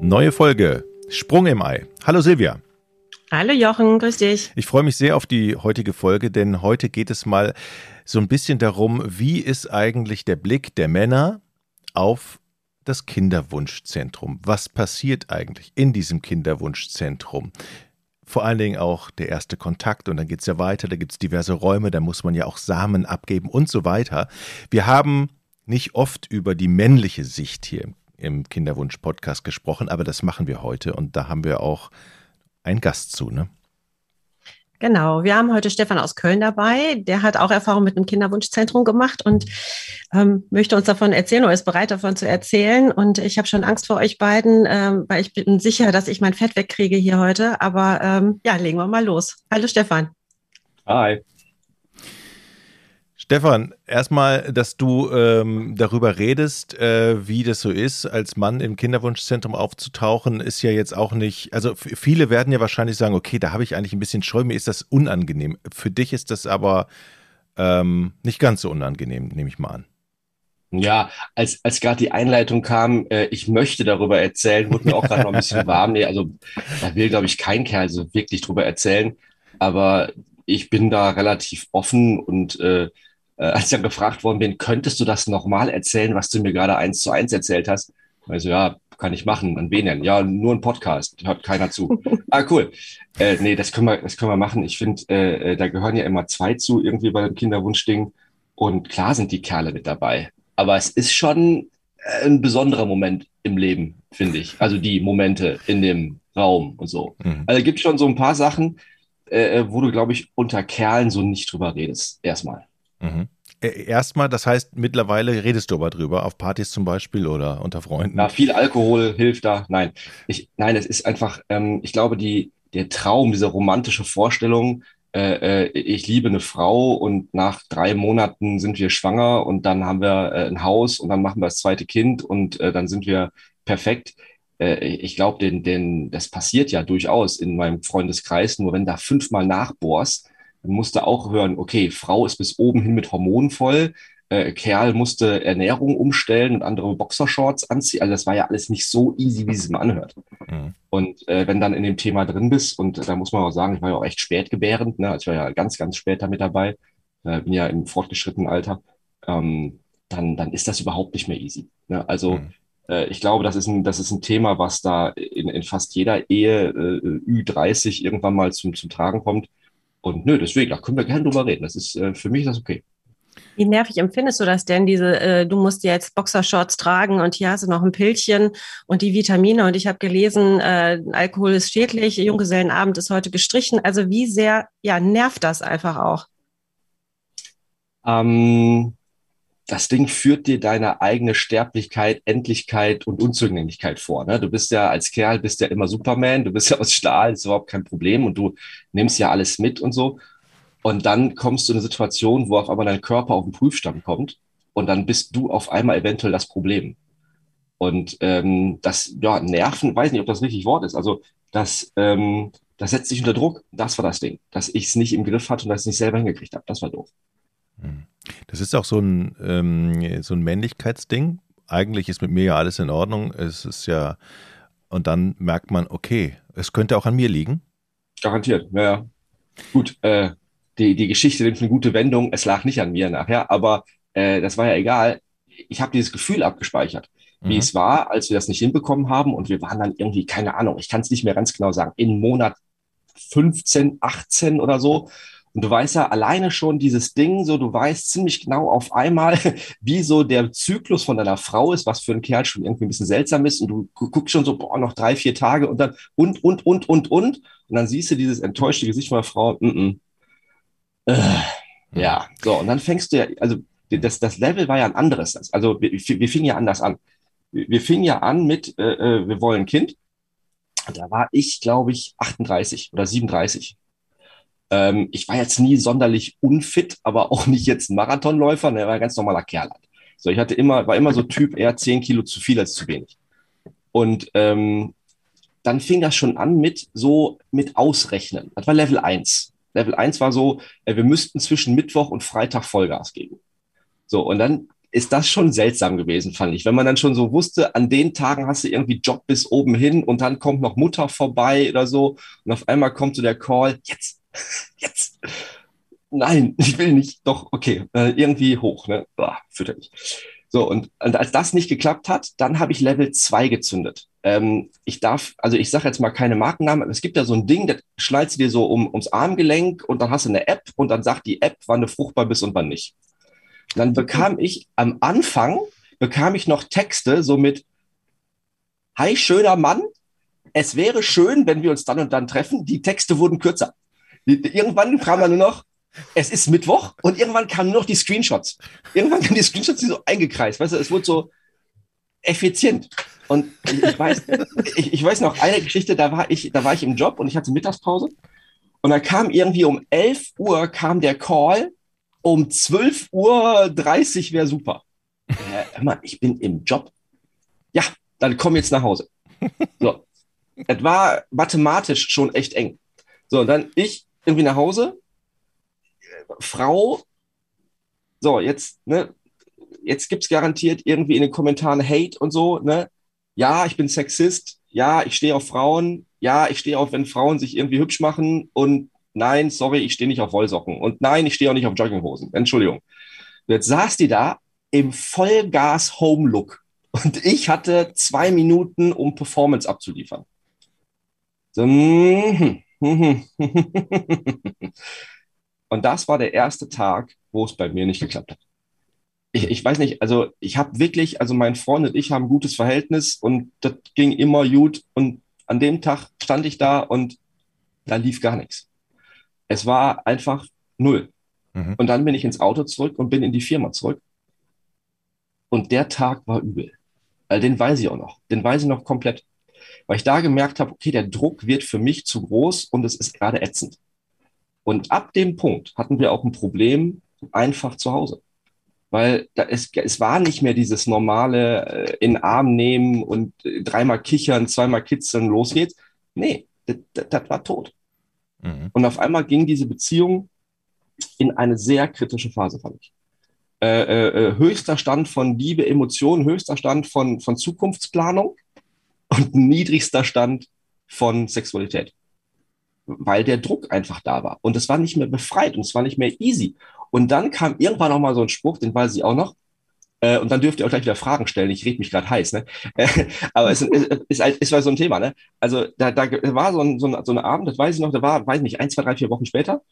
Neue Folge. Sprung im Ei. Hallo Silvia. Hallo Jochen, grüß dich. Ich freue mich sehr auf die heutige Folge, denn heute geht es mal so ein bisschen darum, wie ist eigentlich der Blick der Männer auf das Kinderwunschzentrum? Was passiert eigentlich in diesem Kinderwunschzentrum? Vor allen Dingen auch der erste Kontakt und dann geht es ja weiter, da gibt es diverse Räume, da muss man ja auch Samen abgeben und so weiter. Wir haben nicht oft über die männliche Sicht hier im Kinderwunsch-Podcast gesprochen, aber das machen wir heute und da haben wir auch einen Gast zu, ne? Genau, wir haben heute Stefan aus Köln dabei. Der hat auch Erfahrung mit einem Kinderwunschzentrum gemacht und ähm, möchte uns davon erzählen oder ist bereit davon zu erzählen. Und ich habe schon Angst vor euch beiden, ähm, weil ich bin sicher, dass ich mein Fett wegkriege hier heute. Aber ähm, ja, legen wir mal los. Hallo Stefan. Hi. Stefan, erstmal, dass du ähm, darüber redest, äh, wie das so ist, als Mann im Kinderwunschzentrum aufzutauchen, ist ja jetzt auch nicht, also viele werden ja wahrscheinlich sagen, okay, da habe ich eigentlich ein bisschen Scheu, mir ist das unangenehm. Für dich ist das aber ähm, nicht ganz so unangenehm, nehme ich mal an. Ja, als, als gerade die Einleitung kam, äh, ich möchte darüber erzählen, wurde mir auch gerade noch ein bisschen warm. Nee, also da will, glaube ich, kein Kerl so wirklich drüber erzählen. Aber ich bin da relativ offen und äh, äh, als ich dann gefragt worden bin, könntest du das nochmal erzählen, was du mir gerade eins zu eins erzählt hast? Also ja, kann ich machen. An wen denn? Ja, nur ein Podcast. Hört keiner zu. ah, cool. Äh, nee, das können wir, das können wir machen. Ich finde, äh, äh, da gehören ja immer zwei zu, irgendwie bei dem Kinderwunschding. Und klar sind die Kerle mit dabei. Aber es ist schon äh, ein besonderer Moment im Leben, finde ich. Also die Momente in dem Raum und so. Mhm. Also gibt schon so ein paar Sachen, äh, wo du, glaube ich, unter Kerlen so nicht drüber redest. Erstmal. Mhm. Äh, erstmal, das heißt, mittlerweile redest du aber drüber, auf Partys zum Beispiel oder unter Freunden. Ja, viel Alkohol hilft da. Nein, ich, nein, es ist einfach, ähm, ich glaube, die, der Traum, diese romantische Vorstellung, äh, äh, ich liebe eine Frau und nach drei Monaten sind wir schwanger und dann haben wir äh, ein Haus und dann machen wir das zweite Kind und äh, dann sind wir perfekt. Äh, ich glaube, den, den, das passiert ja durchaus in meinem Freundeskreis, nur wenn da fünfmal nachbohrst, musste auch hören, okay, Frau ist bis oben hin mit Hormonen voll, äh, Kerl musste Ernährung umstellen und andere Boxershorts anziehen. Also das war ja alles nicht so easy, wie es man anhört. Mhm. Und äh, wenn dann in dem Thema drin bist, und da muss man auch sagen, ich war ja auch echt spät gebärend, ne? Also ich war ja ganz, ganz später mit dabei, äh, bin ja im fortgeschrittenen Alter, ähm, dann, dann ist das überhaupt nicht mehr easy. Ne? Also mhm äh, ich glaube, das ist ein, das ist ein Thema, was da in, in fast jeder Ehe äh, Ü30 irgendwann mal zum, zum Tragen kommt. Und nö, deswegen, da können wir gerne drüber reden. Das ist, äh, für mich ist das okay. Wie nervig empfindest du das denn, diese, äh, du musst jetzt Boxershorts tragen und hier hast du noch ein Pillchen und die Vitamine und ich habe gelesen, äh, Alkohol ist schädlich, Junggesellenabend ist heute gestrichen. Also wie sehr, ja, nervt das einfach auch? Ähm, das Ding führt dir deine eigene Sterblichkeit, Endlichkeit und Unzugänglichkeit vor. Ne? Du bist ja als Kerl, bist ja immer Superman, du bist ja aus Stahl, ist überhaupt kein Problem und du nimmst ja alles mit und so. Und dann kommst du in eine Situation, wo auf einmal dein Körper auf den Prüfstand kommt und dann bist du auf einmal eventuell das Problem. Und ähm, das, ja, Nerven, weiß nicht, ob das richtig Wort ist. Also das, ähm, das setzt sich unter Druck. Das war das Ding, dass ich es nicht im Griff hatte und dass ich es nicht selber hingekriegt habe. Das war doof. Hm. Das ist auch so ein, ähm, so ein Männlichkeitsding. Eigentlich ist mit mir ja alles in Ordnung. Es ist ja, und dann merkt man, okay, es könnte auch an mir liegen. Garantiert, ja, ja. Gut, äh, die, die Geschichte nimmt eine gute Wendung. Es lag nicht an mir nachher, aber äh, das war ja egal. Ich habe dieses Gefühl abgespeichert, wie mhm. es war, als wir das nicht hinbekommen haben. Und wir waren dann irgendwie, keine Ahnung, ich kann es nicht mehr ganz genau sagen, in Monat 15, 18 oder so. Und du weißt ja alleine schon dieses Ding, so du weißt ziemlich genau auf einmal, wie so der Zyklus von deiner Frau ist, was für ein Kerl schon irgendwie ein bisschen seltsam ist. Und du guckst schon so, boah, noch drei, vier Tage und dann und, und, und, und, und. Und dann siehst du dieses enttäuschte Gesicht von der Frau. Mm -mm. Äh, ja, so. Und dann fängst du ja, also das, das Level war ja ein anderes. Also wir, wir fingen ja anders an. Wir fingen ja an mit, äh, äh wir wollen ein Kind. Da war ich, glaube ich, 38 oder 37. Ähm, ich war jetzt nie sonderlich unfit, aber auch nicht jetzt ein Marathonläufer, ne, war ein ganz normaler Kerl. So, ich hatte immer, war immer so Typ eher 10 Kilo zu viel als zu wenig. Und ähm, dann fing das schon an mit so mit Ausrechnen. Das war Level 1. Level 1 war so, äh, wir müssten zwischen Mittwoch und Freitag Vollgas geben. So, und dann ist das schon seltsam gewesen, fand ich. Wenn man dann schon so wusste, an den Tagen hast du irgendwie Job bis oben hin und dann kommt noch Mutter vorbei oder so und auf einmal kommt so der Call, jetzt, jetzt. Nein, ich will nicht. Doch, okay, äh, irgendwie hoch, ne? Boah, fürchterlich. So, und, und als das nicht geklappt hat, dann habe ich Level 2 gezündet. Ähm, ich darf, also ich sage jetzt mal keine Markennamen, aber es gibt ja so ein Ding, das schneidest du dir so um, ums Armgelenk und dann hast du eine App und dann sagt die App, wann du fruchtbar bist und wann nicht. Dann bekam ich am Anfang, bekam ich noch Texte so mit, Hi, schöner Mann, es wäre schön, wenn wir uns dann und dann treffen. Die Texte wurden kürzer. Irgendwann kam dann nur noch, es ist Mittwoch und irgendwann kamen nur noch die Screenshots. Irgendwann kamen die Screenshots, die so eingekreist. Weißt du, es wurde so effizient. Und ich, ich weiß, ich, ich, weiß noch eine Geschichte, da war ich, da war ich im Job und ich hatte Mittagspause. Und da kam irgendwie um 11 Uhr kam der Call, um 12.30 Uhr wäre super. Äh, mal, ich bin im Job. Ja, dann komm jetzt nach Hause. So. Es war mathematisch schon echt eng. So, dann ich irgendwie nach Hause. Frau, so, jetzt, ne, jetzt gibt es garantiert irgendwie in den Kommentaren Hate und so, ne? Ja, ich bin Sexist. Ja, ich stehe auf Frauen. Ja, ich stehe auf, wenn Frauen sich irgendwie hübsch machen und nein, sorry, ich stehe nicht auf Wollsocken und nein, ich stehe auch nicht auf Jogginghosen. Entschuldigung. Jetzt saß die da im Vollgas-Home-Look und ich hatte zwei Minuten, um Performance abzuliefern. So, und das war der erste Tag, wo es bei mir nicht geklappt hat. Ich, ich weiß nicht, also ich habe wirklich, also mein Freund und ich haben ein gutes Verhältnis und das ging immer gut. Und an dem Tag stand ich da und da lief gar nichts. Es war einfach null. Mhm. Und dann bin ich ins Auto zurück und bin in die Firma zurück. Und der Tag war übel. Weil den weiß ich auch noch. Den weiß ich noch komplett. Weil ich da gemerkt habe, okay, der Druck wird für mich zu groß und es ist gerade ätzend. Und ab dem Punkt hatten wir auch ein Problem einfach zu Hause. Weil da es, es war nicht mehr dieses normale äh, in Arm nehmen und äh, dreimal kichern, zweimal kitzeln, los geht's. Nee, das war tot. Mhm. Und auf einmal ging diese Beziehung in eine sehr kritische Phase, fand ich. Äh, äh, äh, höchster Stand von Liebe, Emotionen, höchster Stand von, von Zukunftsplanung und niedrigster Stand von Sexualität. Weil der Druck einfach da war. Und es war nicht mehr befreit und es war nicht mehr easy. Und dann kam irgendwann noch mal so ein Spruch, den weiß ich auch noch. Äh, und dann dürft ihr auch gleich wieder Fragen stellen. Ich rede mich gerade heiß, ne? aber es ist, ist, ist, ist, so ein Thema, ne? Also da, da war so ein, so, ein, so ein Abend, das weiß ich noch, da war, weiß nicht, ein, zwei, drei, vier Wochen später.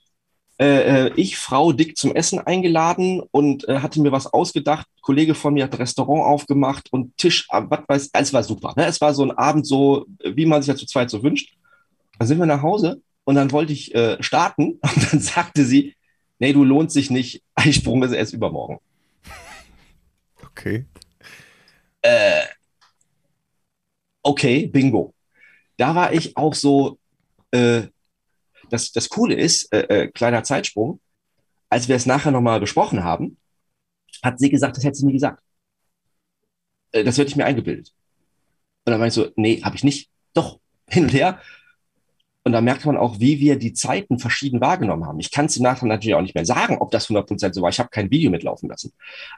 Äh, äh, ich, Frau Dick zum Essen eingeladen und äh, hatte mir was ausgedacht. Ein Kollege von mir hat ein Restaurant aufgemacht und Tisch, äh, was weiß, es war super. Ne? Es war so ein Abend so, wie man sich ja zu zweit so wünscht. Dann sind wir nach Hause und dann wollte ich äh, starten und dann sagte sie, nee, du lohnt sich nicht, Eisprung ist erst übermorgen. Okay. Äh, okay, bingo. Da war ich auch so, äh, das, das Coole ist, äh, äh, kleiner Zeitsprung, als wir es nachher nochmal besprochen haben, hat sie gesagt, das hätte sie nie gesagt. Äh, das hätte ich mir eingebildet. Und dann war ich so, nee, habe ich nicht. Doch, hin und her. Und da merkt man auch, wie wir die Zeiten verschieden wahrgenommen haben. Ich kann es nachher natürlich auch nicht mehr sagen, ob das 100% so war. Ich habe kein Video mitlaufen lassen.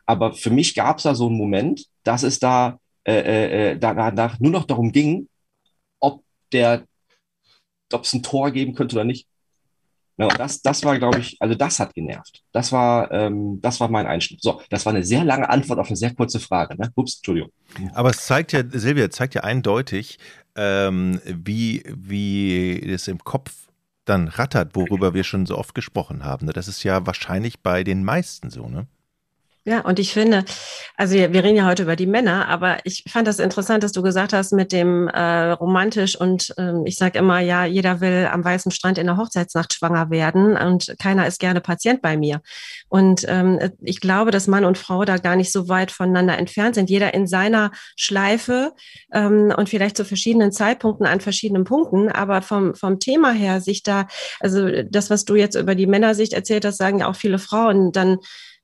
Aber für mich gab es da so einen Moment, dass es da äh, äh, äh danach nur noch darum ging, ob der, ob es ein Tor geben könnte oder nicht. Ja, und das, das war, glaube ich, also das hat genervt. Das war, ähm, das war mein Einschnitt. So, das war eine sehr lange Antwort auf eine sehr kurze Frage. Ne? Ups, Entschuldigung. Aber es zeigt ja, Silvia, zeigt ja eindeutig, ähm, wie, wie es im Kopf dann rattert, worüber wir schon so oft gesprochen haben. Das ist ja wahrscheinlich bei den meisten so, ne? Ja, und ich finde, also wir reden ja heute über die Männer, aber ich fand das interessant, dass du gesagt hast mit dem äh, romantisch und äh, ich sage immer, ja, jeder will am weißen Strand in der Hochzeitsnacht schwanger werden und keiner ist gerne Patient bei mir. Und ähm, ich glaube, dass Mann und Frau da gar nicht so weit voneinander entfernt sind. Jeder in seiner Schleife ähm, und vielleicht zu verschiedenen Zeitpunkten an verschiedenen Punkten, aber vom, vom Thema her sich da, also das, was du jetzt über die Männersicht erzählt hast, sagen ja auch viele Frauen, dann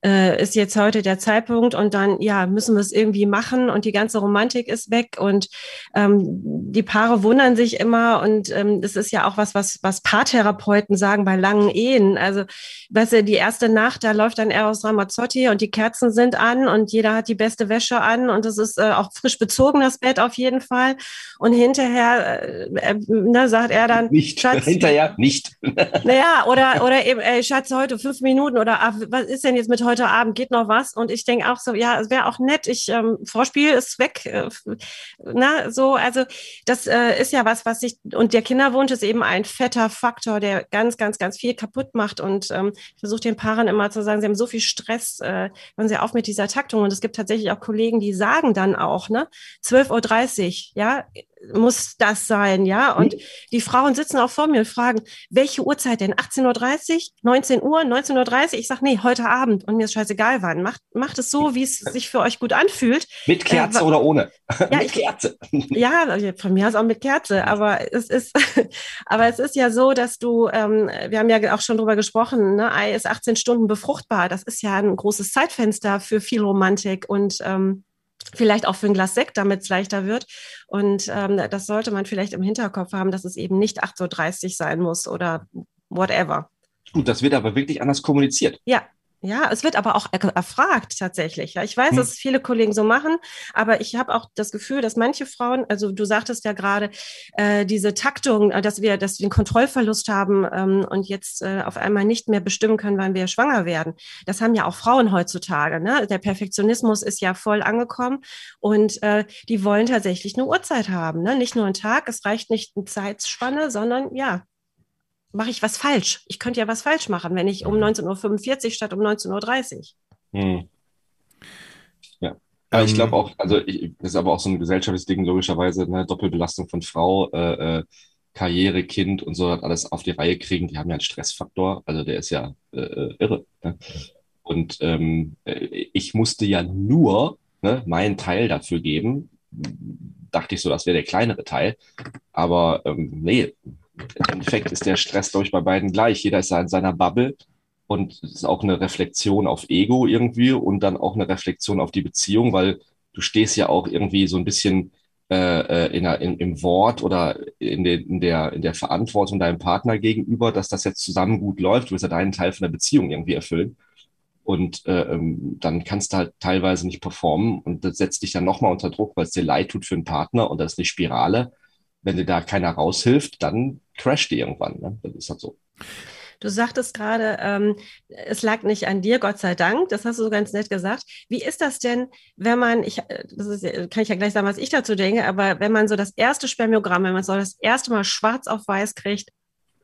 äh, ist jetzt heute der Zeitpunkt und dann, ja, müssen wir es irgendwie machen und die ganze Romantik ist weg und ähm, die Paare wundern sich immer und ähm, das ist ja auch was, was, was Paartherapeuten sagen bei langen Ehen. Also, weißt du, die erste Nacht, da läuft dann Eros Ramazzotti und die Kerzen sind an und jeder hat die beste Wäsche an und es ist äh, auch frisch bezogen, das Bett auf jeden Fall. Und hinterher äh, äh, ne, sagt er dann, nicht. Schatz, hinterher nicht. naja, oder, oder eben, ey, Schatz, heute fünf Minuten oder ah, was ist denn jetzt mit heute Abend? Geht noch was? Und ich denke auch so, ja, es wäre auch nett. Ich, ähm, Vorspiel ist weg. Äh, na, so, also das äh, ist ja was, was sich, und der Kinderwunsch ist eben ein fetter Faktor, der ganz, ganz, ganz viel kaputt macht. Und ähm, ich versuche den Paaren immer zu sagen, sie haben so viel Stress, äh, hören sie auf mit dieser Taktung. Und es gibt tatsächlich auch Kollegen, die sagen dann auch, ne, 12.30 Uhr, ja, muss das sein, ja? Und mhm. die Frauen sitzen auch vor mir und fragen, welche Uhrzeit denn? 18.30 Uhr, 19 Uhr, 19.30 Uhr? Ich sage, nee, heute Abend und mir ist scheißegal wann. Macht, macht es so, wie es sich für euch gut anfühlt. Mit Kerze äh, oder ohne? Ja, mit Kerze. Ja, von mir aus auch mit Kerze, aber es ist, aber es ist ja so, dass du, ähm, wir haben ja auch schon drüber gesprochen, ne? Ei ist 18 Stunden befruchtbar. Das ist ja ein großes Zeitfenster für viel Romantik und ähm, vielleicht auch für ein Glas Sekt, damit es leichter wird. Und ähm, das sollte man vielleicht im Hinterkopf haben, dass es eben nicht 8.30 Uhr sein muss oder whatever. Gut, das wird aber wirklich anders kommuniziert. Ja, ja, es wird aber auch erfragt tatsächlich. Ja, ich weiß, hm. dass viele Kollegen so machen, aber ich habe auch das Gefühl, dass manche Frauen, also du sagtest ja gerade, äh, diese Taktung, äh, dass wir, dass wir den Kontrollverlust haben ähm, und jetzt äh, auf einmal nicht mehr bestimmen können, wann wir schwanger werden. Das haben ja auch Frauen heutzutage. Ne? Der Perfektionismus ist ja voll angekommen und äh, die wollen tatsächlich eine Uhrzeit haben. Ne? Nicht nur einen Tag, es reicht nicht eine Zeitspanne, sondern ja, mache ich was falsch. Ich könnte ja was falsch machen, wenn ich um 19.45 Uhr statt um 19.30 Uhr. Hm. Ja. Aber ich ähm, glaube auch, also ich, das ist aber auch so ein gesellschaftliches Ding, logischerweise, eine Doppelbelastung von Frau, äh, äh, Karriere, Kind und so alles auf die Reihe kriegen, die haben ja einen Stressfaktor, also der ist ja äh, äh irre. Ne? Und ähm, äh, ich musste ja nur ne, meinen Teil dafür geben. Dachte ich so, das wäre der kleinere Teil. Aber ähm, nee, im Endeffekt ist der Stress, glaube ich, bei beiden gleich. Jeder ist in seiner Bubble und es ist auch eine Reflexion auf Ego irgendwie und dann auch eine Reflexion auf die Beziehung, weil du stehst ja auch irgendwie so ein bisschen äh, äh in, in, im Wort oder in, den, in, der, in der Verantwortung deinem Partner gegenüber, dass das jetzt zusammen gut läuft. Du willst ja deinen Teil von der Beziehung irgendwie erfüllen. Und äh, ähm, dann kannst du halt teilweise nicht performen und das setzt dich dann nochmal unter Druck, weil es dir leid tut für einen Partner und das ist eine Spirale wenn dir da keiner raushilft, dann crasht die irgendwann. Ne? Das ist halt so. Du sagtest gerade, ähm, es lag nicht an dir, Gott sei Dank. Das hast du so ganz nett gesagt. Wie ist das denn, wenn man, ich, äh, das ist, kann ich ja gleich sagen, was ich dazu denke, aber wenn man so das erste Spermiogramm, wenn man so das erste Mal schwarz auf weiß kriegt,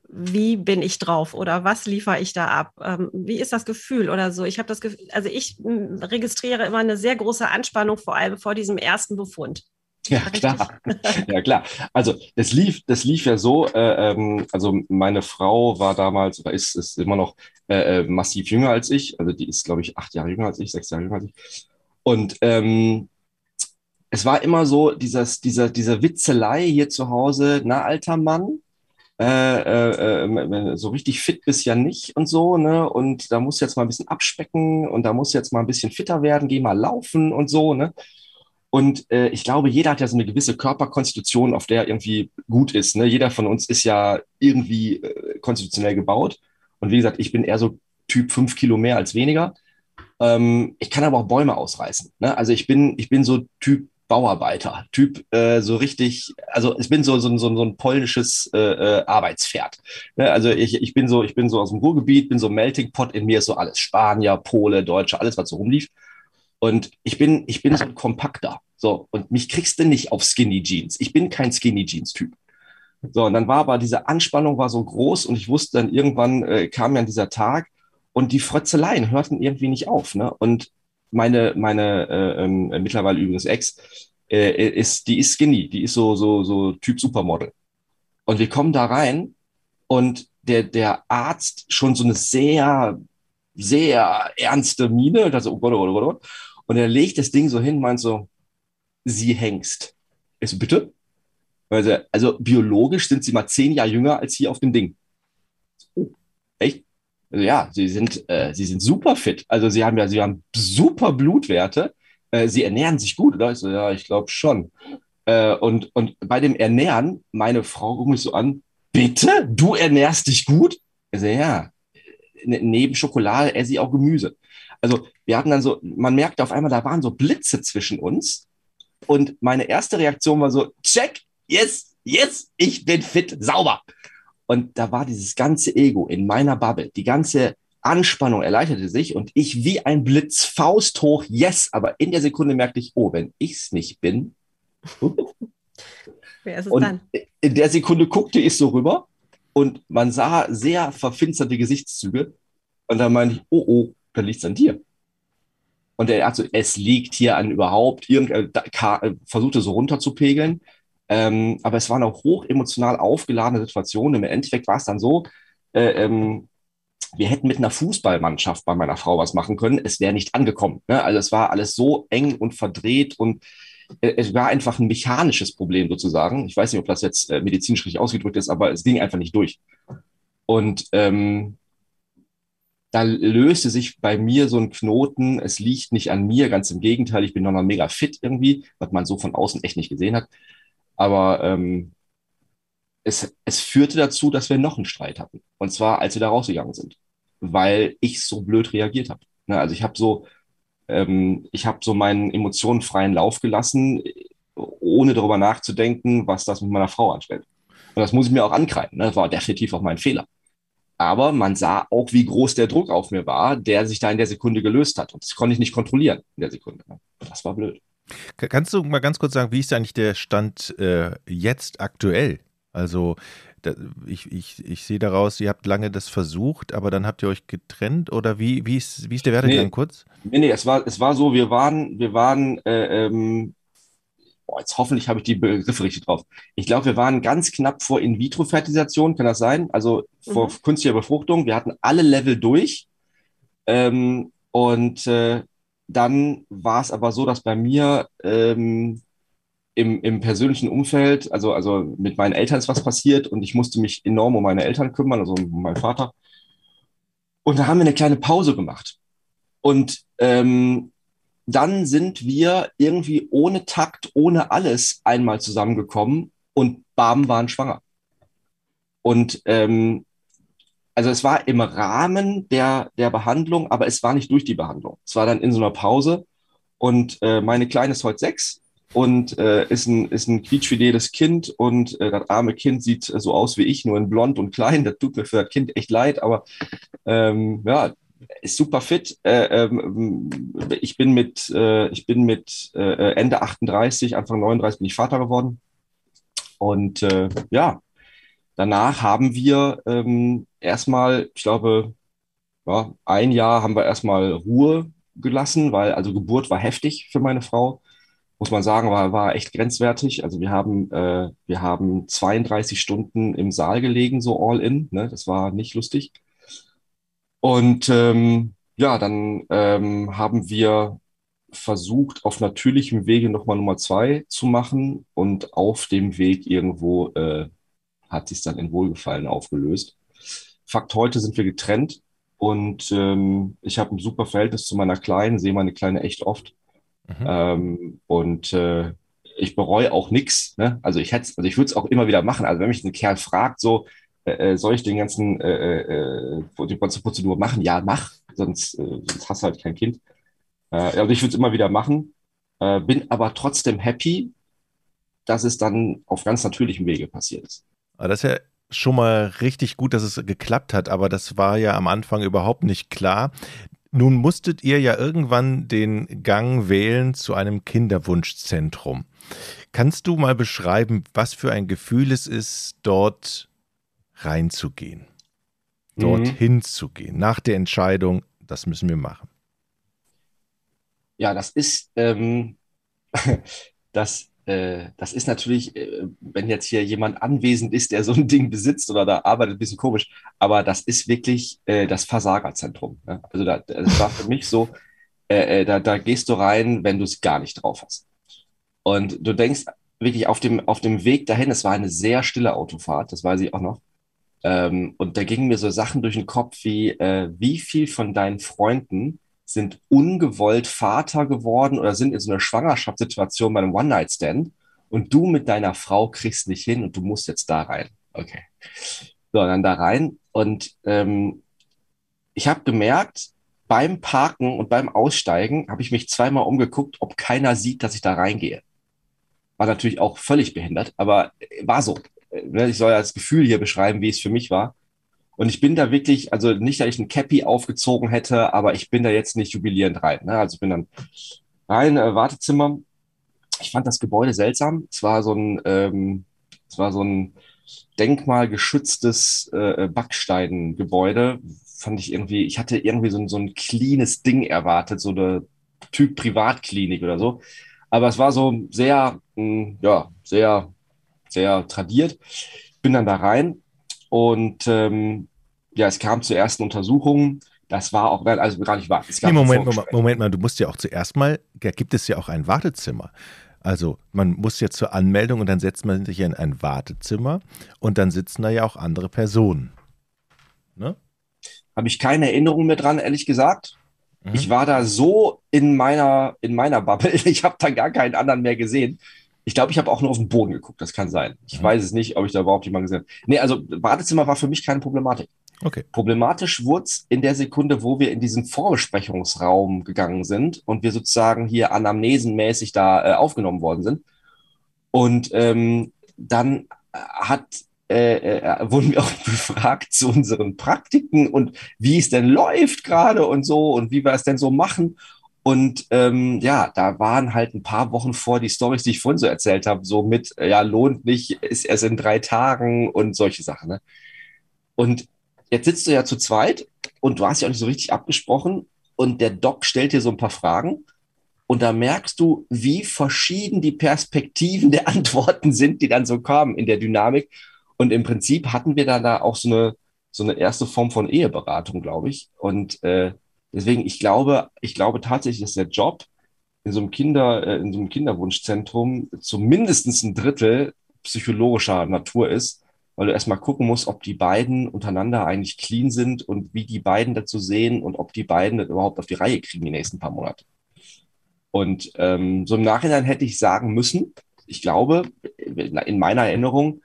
wie bin ich drauf oder was liefere ich da ab? Ähm, wie ist das Gefühl oder so? Ich habe das Gefühl, also ich registriere immer eine sehr große Anspannung, vor allem vor diesem ersten Befund. Ja, klar. ja, klar. Also das lief, das lief ja so, äh, ähm, also meine Frau war damals oder ist, ist immer noch äh, äh, massiv jünger als ich. Also die ist, glaube ich, acht Jahre jünger als ich, sechs Jahre jünger als ich. Und ähm, es war immer so, dieses, dieser, diese Witzelei hier zu Hause, na, alter Mann, äh, äh, äh, so richtig fit bist ja nicht und so, ne? Und da muss jetzt mal ein bisschen abspecken und da muss jetzt mal ein bisschen fitter werden, geh mal laufen und so, ne? Und äh, ich glaube, jeder hat ja so eine gewisse Körperkonstitution, auf der irgendwie gut ist. Ne? Jeder von uns ist ja irgendwie äh, konstitutionell gebaut. Und wie gesagt, ich bin eher so Typ fünf Kilo mehr als weniger. Ähm, ich kann aber auch Bäume ausreißen. Ne? Also ich bin, ich bin so Typ Bauarbeiter, Typ äh, so richtig, also ich bin so, so, so, so ein polnisches äh, äh, Arbeitspferd. Ne? Also ich, ich bin so, ich bin so aus dem Ruhrgebiet, bin so Melting Pot, in mir ist so alles Spanier, Pole, Deutsche, alles, was so rumlief. Und ich bin, ich bin so ein Kompakter. So, und mich kriegst du nicht auf Skinny Jeans. Ich bin kein Skinny Jeans Typ. So, und dann war aber diese Anspannung war so groß und ich wusste dann irgendwann äh, kam ja dieser Tag und die Frötzeleien hörten irgendwie nicht auf. Ne? Und meine, meine äh, äh, mittlerweile übrigens Ex, äh, ist, die ist skinny, die ist so, so, so Typ Supermodel. Und wir kommen da rein und der, der Arzt schon so eine sehr, sehr ernste Miene, also, oh Gott, oh Gott, oh Gott, und er legt das Ding so hin, meint so, sie hängst. Ich so, bitte? Also, also biologisch sind sie mal zehn Jahre jünger als hier auf dem Ding. Oh, echt? Also ja, sie sind, äh, sie sind super fit. Also sie haben ja, sie haben super Blutwerte. Äh, sie ernähren sich gut, oder? Ich so, ja, ich glaube schon. Äh, und, und bei dem Ernähren, meine Frau guckt mich so an, bitte? Du ernährst dich gut? Ich so, ja, neben Schokolade esse ich auch Gemüse. Also wir hatten dann so, man merkte auf einmal, da waren so Blitze zwischen uns. Und meine erste Reaktion war so, check, yes, yes, ich bin fit, sauber. Und da war dieses ganze Ego in meiner Bubble, die ganze Anspannung erleichterte sich und ich wie ein Blitz Faust hoch, yes, aber in der Sekunde merkte ich, oh, wenn ich es nicht bin. Wer ist es und dann? In der Sekunde guckte ich so rüber und man sah sehr verfinsterte Gesichtszüge und dann meinte ich, oh, oh, da liegt es an dir. Und er hat so, es liegt hier an überhaupt, irgend, äh, versuchte so runterzupegeln. Ähm, aber es war eine hoch emotional aufgeladene Situation. Im Endeffekt war es dann so, äh, ähm, wir hätten mit einer Fußballmannschaft bei meiner Frau was machen können. Es wäre nicht angekommen. Ne? Also es war alles so eng und verdreht und äh, es war einfach ein mechanisches Problem sozusagen. Ich weiß nicht, ob das jetzt äh, medizinisch richtig ausgedrückt ist, aber es ging einfach nicht durch. Und ähm, da löste sich bei mir so ein Knoten. Es liegt nicht an mir, ganz im Gegenteil. Ich bin noch mal mega fit irgendwie, was man so von außen echt nicht gesehen hat. Aber ähm, es, es führte dazu, dass wir noch einen Streit hatten. Und zwar, als wir da rausgegangen sind, weil ich so blöd reagiert habe. Ne, also ich habe so, ähm, ich habe so meinen Emotionen freien Lauf gelassen, ohne darüber nachzudenken, was das mit meiner Frau anstellt. Und das muss ich mir auch ankreiden. Ne? Das war definitiv auch mein Fehler. Aber man sah auch, wie groß der Druck auf mir war, der sich da in der Sekunde gelöst hat. Und das konnte ich nicht kontrollieren in der Sekunde. Das war blöd. Kannst du mal ganz kurz sagen, wie ist eigentlich der Stand äh, jetzt aktuell? Also ich, ich, ich sehe daraus, ihr habt lange das versucht, aber dann habt ihr euch getrennt oder wie, wie, ist, wie ist der Werdegang nee, kurz? Nee, nee, es war, es war so, wir waren, wir waren, äh, ähm, boah, jetzt hoffentlich habe ich die Begriffe richtig drauf. Ich glaube, wir waren ganz knapp vor In-vitro-Fertilisation, kann das sein? Also vor mhm. künstlicher Befruchtung. Wir hatten alle Level durch. Ähm, und äh, dann war es aber so, dass bei mir ähm, im, im persönlichen Umfeld, also, also mit meinen Eltern ist was passiert und ich musste mich enorm um meine Eltern kümmern, also um meinen Vater. Und da haben wir eine kleine Pause gemacht. Und ähm, dann sind wir irgendwie ohne Takt, ohne alles einmal zusammengekommen und Bam waren schwanger. Und ähm, also es war im Rahmen der, der Behandlung, aber es war nicht durch die Behandlung. Es war dann in so einer Pause. Und äh, meine Kleine ist heute sechs und äh, ist ein, ist ein quietschfideles Kind und äh, das arme Kind sieht so aus wie ich, nur in blond und klein. Das tut mir für das Kind echt leid, aber ähm, ja, ist super fit. Äh, ähm, ich bin mit, äh, ich bin mit äh, Ende 38, Anfang 39 bin ich Vater geworden. Und äh, ja, danach haben wir ähm, erstmal, ich glaube, ja, ein Jahr haben wir erstmal Ruhe gelassen, weil also Geburt war heftig für meine Frau. Muss man sagen, war, war echt grenzwertig. Also wir haben, äh, wir haben 32 Stunden im Saal gelegen, so all in. Ne? Das war nicht lustig. Und ähm, ja, dann ähm, haben wir versucht, auf natürlichem Wege nochmal Nummer zwei zu machen und auf dem Weg irgendwo äh, hat sich dann in Wohlgefallen aufgelöst. Fakt heute sind wir getrennt und ähm, ich habe ein super Verhältnis zu meiner Kleinen, sehe meine Kleine echt oft. Mhm. Ähm, und äh, ich bereue auch nichts. Ne? Also ich hätte, also ich würde es auch immer wieder machen. Also wenn mich ein Kerl fragt, so äh, äh soll ich den ganzen äh, äh, die ganze Prozedur machen? Ja, mach, sonst, äh, sonst hast du halt kein Kind. Äh, also ich würde es immer wieder machen, äh, bin aber trotzdem happy, dass es dann auf ganz natürlichem Wege passiert ist. Aber das ist ja schon mal richtig gut, dass es geklappt hat, aber das war ja am Anfang überhaupt nicht klar. Nun musstet ihr ja irgendwann den Gang wählen zu einem Kinderwunschzentrum. Kannst du mal beschreiben, was für ein Gefühl es ist, dort reinzugehen, dort mhm. hinzugehen, nach der Entscheidung, das müssen wir machen? Ja, das ist, ähm, das äh, das ist natürlich, äh, wenn jetzt hier jemand anwesend ist, der so ein Ding besitzt oder da arbeitet, ein bisschen komisch, aber das ist wirklich äh, das Versagerzentrum. Ne? Also da, das war für mich so, äh, äh, da, da gehst du rein, wenn du es gar nicht drauf hast. Und du denkst wirklich auf dem, auf dem Weg dahin, es war eine sehr stille Autofahrt, das weiß ich auch noch. Ähm, und da gingen mir so Sachen durch den Kopf wie, äh, wie viel von deinen Freunden sind ungewollt Vater geworden oder sind in so einer Schwangerschaftssituation bei einem One-Night-Stand und du mit deiner Frau kriegst nicht hin und du musst jetzt da rein. Okay. So, dann da rein und ähm, ich habe gemerkt, beim Parken und beim Aussteigen habe ich mich zweimal umgeguckt, ob keiner sieht, dass ich da reingehe. War natürlich auch völlig behindert, aber war so. Ne, ich soll ja das Gefühl hier beschreiben, wie es für mich war. Und ich bin da wirklich, also nicht, dass ich ein Cappy aufgezogen hätte, aber ich bin da jetzt nicht jubilierend rein. Ne? Also ich bin dann rein, äh, Wartezimmer. Ich fand das Gebäude seltsam. Es war so ein, ähm, es war so ein denkmalgeschütztes äh, Backsteingebäude. Fand ich irgendwie, ich hatte irgendwie so ein, so ein cleanes Ding erwartet, so eine Typ Privatklinik oder so. Aber es war so sehr, mh, hm, ja, sehr, sehr tradiert. Bin dann da rein und ähm, ja, es kam zur ersten Untersuchung. Das war auch, also gar nicht wahr. Nee, Moment, Moment, Moment mal, du musst ja auch zuerst mal, da gibt es ja auch ein Wartezimmer. Also man muss ja zur Anmeldung und dann setzt man sich in ein Wartezimmer und dann sitzen da ja auch andere Personen. Ne? Habe ich keine Erinnerung mehr dran, ehrlich gesagt. Mhm. Ich war da so in meiner, in meiner Bubble, ich habe da gar keinen anderen mehr gesehen. Ich glaube, ich habe auch nur auf den Boden geguckt, das kann sein. Ich mhm. weiß es nicht, ob ich da überhaupt jemanden gesehen habe. Nee, also Badezimmer war für mich keine Problematik. Okay. Problematisch wurde es in der Sekunde, wo wir in diesen Vorbesprechungsraum gegangen sind und wir sozusagen hier anamnesenmäßig da äh, aufgenommen worden sind. Und ähm, dann hat äh, äh, wurden wir auch befragt zu unseren Praktiken und wie es denn läuft gerade und so und wie wir es denn so machen. Und ähm, ja, da waren halt ein paar Wochen vor die Stories, die ich vorhin so erzählt habe, so mit, ja, lohnt nicht, ist erst in drei Tagen und solche Sachen. Ne? Und jetzt sitzt du ja zu zweit und du hast ja auch nicht so richtig abgesprochen und der Doc stellt dir so ein paar Fragen und da merkst du, wie verschieden die Perspektiven der Antworten sind, die dann so kamen in der Dynamik. Und im Prinzip hatten wir dann da auch so eine, so eine erste Form von Eheberatung, glaube ich. Und äh, Deswegen, ich glaube, ich glaube tatsächlich, dass der Job in so einem Kinder, äh, in so einem Kinderwunschzentrum zumindest ein Drittel psychologischer Natur ist, weil du erstmal gucken musst, ob die beiden untereinander eigentlich clean sind und wie die beiden dazu sehen und ob die beiden das überhaupt auf die Reihe kriegen die nächsten paar Monate. Und ähm, so im Nachhinein hätte ich sagen müssen, ich glaube, in meiner Erinnerung,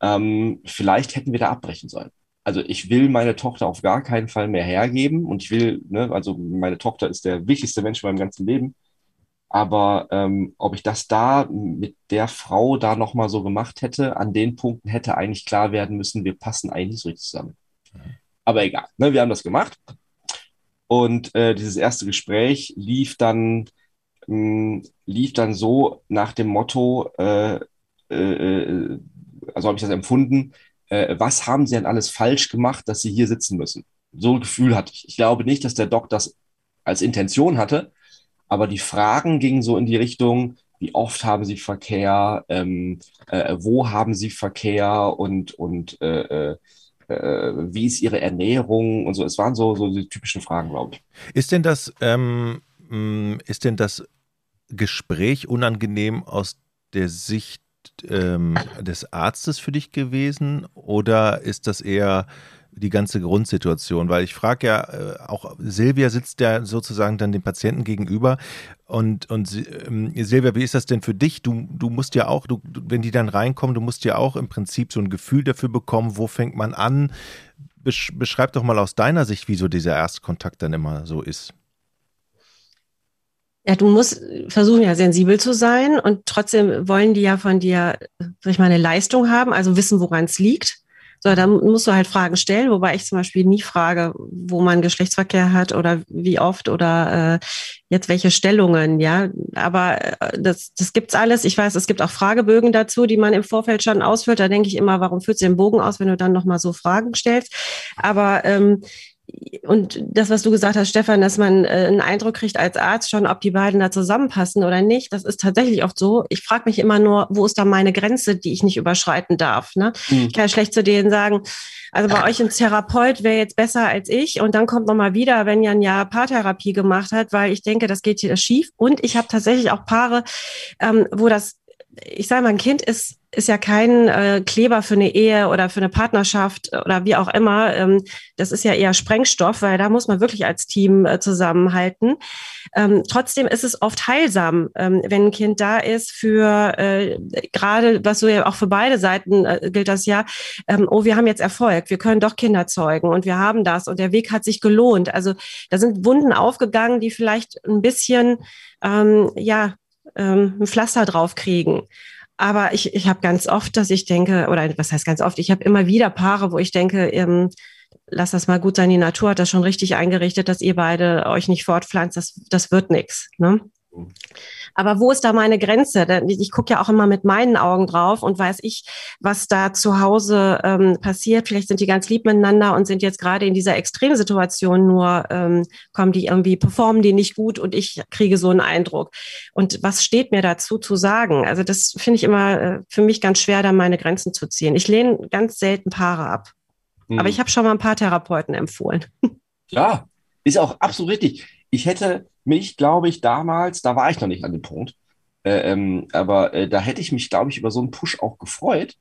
ähm, vielleicht hätten wir da abbrechen sollen also ich will meine Tochter auf gar keinen Fall mehr hergeben und ich will, ne, also meine Tochter ist der wichtigste Mensch in meinem ganzen Leben. Aber ähm, ob ich das da mit der Frau da nochmal so gemacht hätte, an den Punkten hätte eigentlich klar werden müssen, wir passen eigentlich so richtig zusammen. Mhm. Aber egal, ne, wir haben das gemacht. Und äh, dieses erste Gespräch lief dann, mh, hm, lief dann so nach dem Motto, äh, äh, äh also habe ich das empfunden, äh, was haben sie denn alles falsch gemacht, dass sie hier sitzen müssen? So ein Gefühl hatte ich. Ich glaube nicht, dass der Doc das als Intention hatte, aber die Fragen gingen so in die Richtung, wie oft haben sie Verkehr, ähm, äh, wo haben sie Verkehr und, und äh, äh, äh wie ist ihre Ernährung und so. Es waren so, so die typischen Fragen, glaube ich. Ist denn das, ähm, ist denn das Gespräch unangenehm aus der Sicht ähm, des Arztes für dich gewesen oder ist das eher die ganze Grundsituation? Weil ich frage ja, äh, auch Silvia sitzt ja sozusagen dann dem Patienten gegenüber und, und ähm, Silvia, wie ist das denn für dich? Du, du musst ja auch, du, wenn die dann reinkommen, du musst ja auch im Prinzip so ein Gefühl dafür bekommen, wo fängt man an? Beschreib doch mal aus deiner Sicht, wie so dieser Erstkontakt dann immer so ist. Ja, du musst versuchen, ja sensibel zu sein und trotzdem wollen die ja von dir, sag ich mal, eine Leistung haben, also wissen, woran es liegt. So, dann musst du halt Fragen stellen, wobei ich zum Beispiel nie frage, wo man Geschlechtsverkehr hat oder wie oft oder äh, jetzt welche Stellungen, ja. Aber äh, das, das gibt's alles. Ich weiß, es gibt auch Fragebögen dazu, die man im Vorfeld schon ausfüllt. Da denke ich immer, warum führst du den Bogen aus, wenn du dann nochmal so Fragen stellst? Aber ähm, und das, was du gesagt hast, Stefan, dass man äh, einen Eindruck kriegt als Arzt schon, ob die beiden da zusammenpassen oder nicht, das ist tatsächlich oft so. Ich frage mich immer nur, wo ist da meine Grenze, die ich nicht überschreiten darf? Ne? Mhm. Ich kann schlecht zu denen sagen, also bei euch ein Therapeut wäre jetzt besser als ich und dann kommt nochmal wieder, wenn ihr ein Jahr Paartherapie gemacht hat, weil ich denke, das geht hier schief. Und ich habe tatsächlich auch Paare, ähm, wo das ich sage mal, ein Kind ist, ist ja kein äh, Kleber für eine Ehe oder für eine Partnerschaft oder wie auch immer. Ähm, das ist ja eher Sprengstoff, weil da muss man wirklich als Team äh, zusammenhalten. Ähm, trotzdem ist es oft heilsam, ähm, wenn ein Kind da ist für äh, gerade, was so ja auch für beide Seiten äh, gilt das ja, ähm, oh, wir haben jetzt Erfolg, wir können doch Kinder zeugen und wir haben das und der Weg hat sich gelohnt. Also da sind Wunden aufgegangen, die vielleicht ein bisschen ähm, ja ähm, ein Pflaster drauf kriegen. Aber ich, ich habe ganz oft, dass ich denke, oder was heißt ganz oft, ich habe immer wieder Paare, wo ich denke, ähm, lass das mal gut sein, die Natur hat das schon richtig eingerichtet, dass ihr beide euch nicht fortpflanzt, das, das wird nichts. Ne? Aber wo ist da meine Grenze? Ich gucke ja auch immer mit meinen Augen drauf und weiß ich, was da zu Hause ähm, passiert. Vielleicht sind die ganz lieb miteinander und sind jetzt gerade in dieser Extremsituation nur, ähm, kommen die irgendwie, performen die nicht gut und ich kriege so einen Eindruck. Und was steht mir dazu zu sagen? Also das finde ich immer äh, für mich ganz schwer, da meine Grenzen zu ziehen. Ich lehne ganz selten Paare ab. Hm. Aber ich habe schon mal ein paar Therapeuten empfohlen. Ja, ist auch absolut richtig. Ich hätte mich, glaube ich, damals, da war ich noch nicht an dem Punkt, äh, ähm, aber äh, da hätte ich mich, glaube ich, über so einen Push auch gefreut,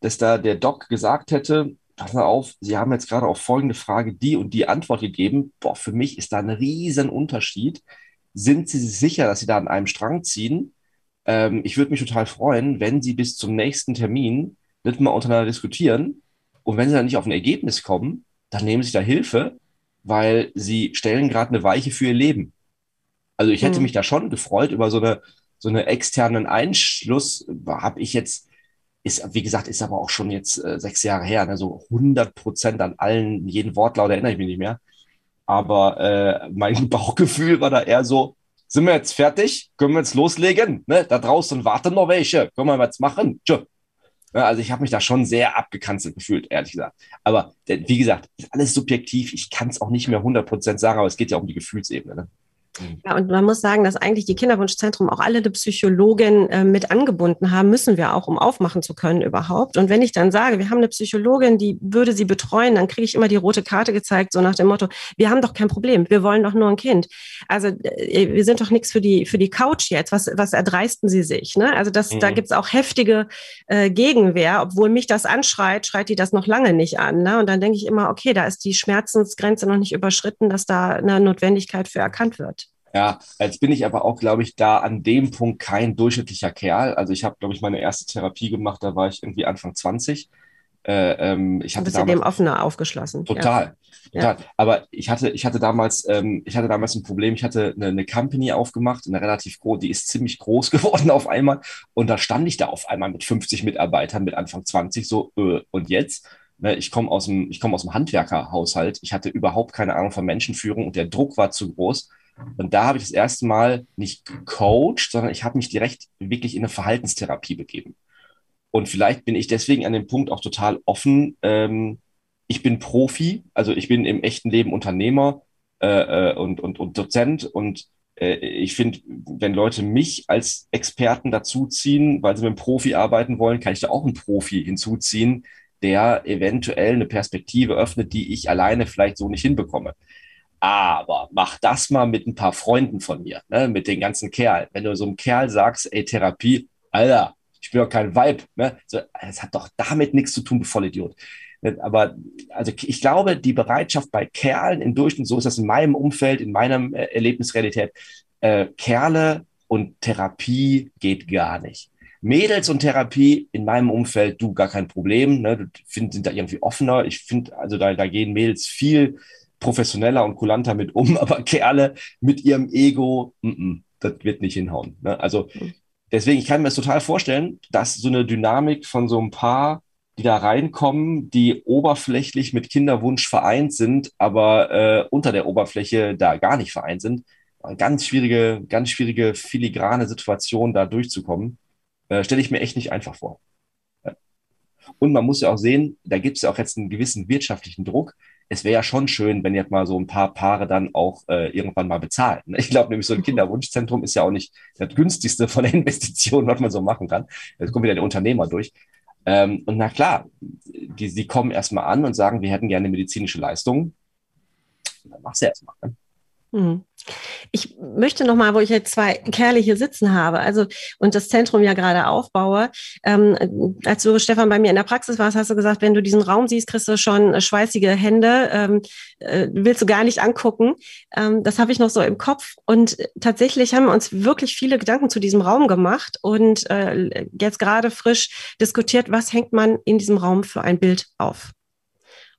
dass da der Doc gesagt hätte, pass mal auf, Sie haben jetzt gerade auf folgende Frage die und die Antwort gegeben. Boah, für mich ist da ein riesen Unterschied. Sind Sie sich sicher, dass Sie da an einem Strang ziehen? Ähm, ich würde mich total freuen, wenn Sie bis zum nächsten Termin mit mal untereinander diskutieren. Und wenn Sie dann nicht auf ein Ergebnis kommen, dann nehmen Sie da Hilfe, weil Sie stellen gerade eine Weiche für Ihr Leben. Also ich hätte mhm. mich da schon gefreut über so eine, so eine externen Einschluss. Habe ich jetzt, ist, wie gesagt, ist aber auch schon jetzt äh, sechs Jahre her. Ne? So 100 Prozent an allen, jeden Wortlaut erinnere ich mich nicht mehr. Aber äh, mein Bauchgefühl war da eher so, sind wir jetzt fertig? Können wir jetzt loslegen? Ne? Da draußen warten noch welche. Können wir jetzt machen? Tschö. Ja, also ich habe mich da schon sehr abgekanzelt gefühlt, ehrlich gesagt. Aber wie gesagt, ist alles subjektiv. Ich kann es auch nicht mehr 100% sagen, aber es geht ja um die Gefühlsebene. Ne? Ja, und man muss sagen, dass eigentlich die Kinderwunschzentrum auch alle die Psychologin äh, mit angebunden haben, müssen wir auch, um aufmachen zu können überhaupt. Und wenn ich dann sage, wir haben eine Psychologin, die würde sie betreuen, dann kriege ich immer die rote Karte gezeigt, so nach dem Motto, wir haben doch kein Problem, wir wollen doch nur ein Kind. Also äh, wir sind doch nichts für die, für die Couch jetzt. Was, was erdreisten sie sich? Ne? Also das, mhm. da gibt's auch heftige äh, Gegenwehr, obwohl mich das anschreit, schreit die das noch lange nicht an. Ne? Und dann denke ich immer, okay, da ist die Schmerzensgrenze noch nicht überschritten, dass da eine Notwendigkeit für erkannt wird. Ja, jetzt bin ich aber auch, glaube ich, da an dem Punkt kein durchschnittlicher Kerl. Also ich habe, glaube ich, meine erste Therapie gemacht, da war ich irgendwie Anfang 20. Äh, ähm, ich hatte bist damals, dem offener aufgeschlossen. Total, ja. total. Ja. Aber ich hatte, ich hatte damals, ähm, ich hatte damals ein Problem. Ich hatte eine, eine Company aufgemacht, eine relativ groß, die ist ziemlich groß geworden auf einmal. Und da stand ich da auf einmal mit 50 Mitarbeitern mit Anfang 20 so, äh, und jetzt? Ne, ich komme aus dem, ich komme aus dem Handwerkerhaushalt. Ich hatte überhaupt keine Ahnung von Menschenführung und der Druck war zu groß. Und da habe ich das erste Mal nicht gecoacht, sondern ich habe mich direkt wirklich in eine Verhaltenstherapie begeben. Und vielleicht bin ich deswegen an dem Punkt auch total offen. Ähm, ich bin Profi, also ich bin im echten Leben Unternehmer äh, äh und, und, und Dozent. Und äh, ich finde, wenn Leute mich als Experten dazuziehen, weil sie mit einem Profi arbeiten wollen, kann ich da auch einen Profi hinzuziehen, der eventuell eine Perspektive öffnet, die ich alleine vielleicht so nicht hinbekomme. Aber mach das mal mit ein paar Freunden von mir, ne? mit den ganzen Kerlen. Wenn du so einem Kerl sagst, ey, Therapie, Alter, ich bin doch kein Vibe, ne? So, das hat doch damit nichts zu tun, du Vollidiot. Aber also ich glaube, die Bereitschaft bei Kerlen im Durchschnitt, so ist das in meinem Umfeld, in meiner äh, Erlebnisrealität, äh, Kerle und Therapie geht gar nicht. Mädels und Therapie in meinem Umfeld, du gar kein Problem. Ne? Du find, sind da irgendwie offener. Ich finde, also da, da gehen Mädels viel professioneller und kulanter mit um, aber Kerle mit ihrem Ego, m -m, das wird nicht hinhauen. Ne? Also deswegen, ich kann mir das total vorstellen, dass so eine Dynamik von so ein paar, die da reinkommen, die oberflächlich mit Kinderwunsch vereint sind, aber äh, unter der Oberfläche da gar nicht vereint sind. Eine ganz schwierige, ganz schwierige filigrane Situation, da durchzukommen, äh, stelle ich mir echt nicht einfach vor. Und man muss ja auch sehen, da gibt es ja auch jetzt einen gewissen wirtschaftlichen Druck es wäre ja schon schön, wenn jetzt mal so ein paar Paare dann auch äh, irgendwann mal bezahlen. Ne? Ich glaube nämlich, so ein. Kinderwunschzentrum ist ja auch nicht das günstigste von den Investitionen, was man so machen kann. Jetzt kommt wieder der Unternehmer durch. Ähm, und na klar, die, die kommen erstmal an und sagen, wir hätten gerne medizinische Leistungen. Dann machst du erstmal. Ne? Hm. Ich möchte noch mal, wo ich jetzt zwei Kerle hier sitzen habe, also und das Zentrum ja gerade aufbaue. Ähm, als du Stefan bei mir in der Praxis warst, hast du gesagt, wenn du diesen Raum siehst, kriegst du schon schweißige Hände, ähm, äh, willst du gar nicht angucken. Ähm, das habe ich noch so im Kopf und tatsächlich haben wir uns wirklich viele Gedanken zu diesem Raum gemacht und äh, jetzt gerade frisch diskutiert, was hängt man in diesem Raum für ein Bild auf.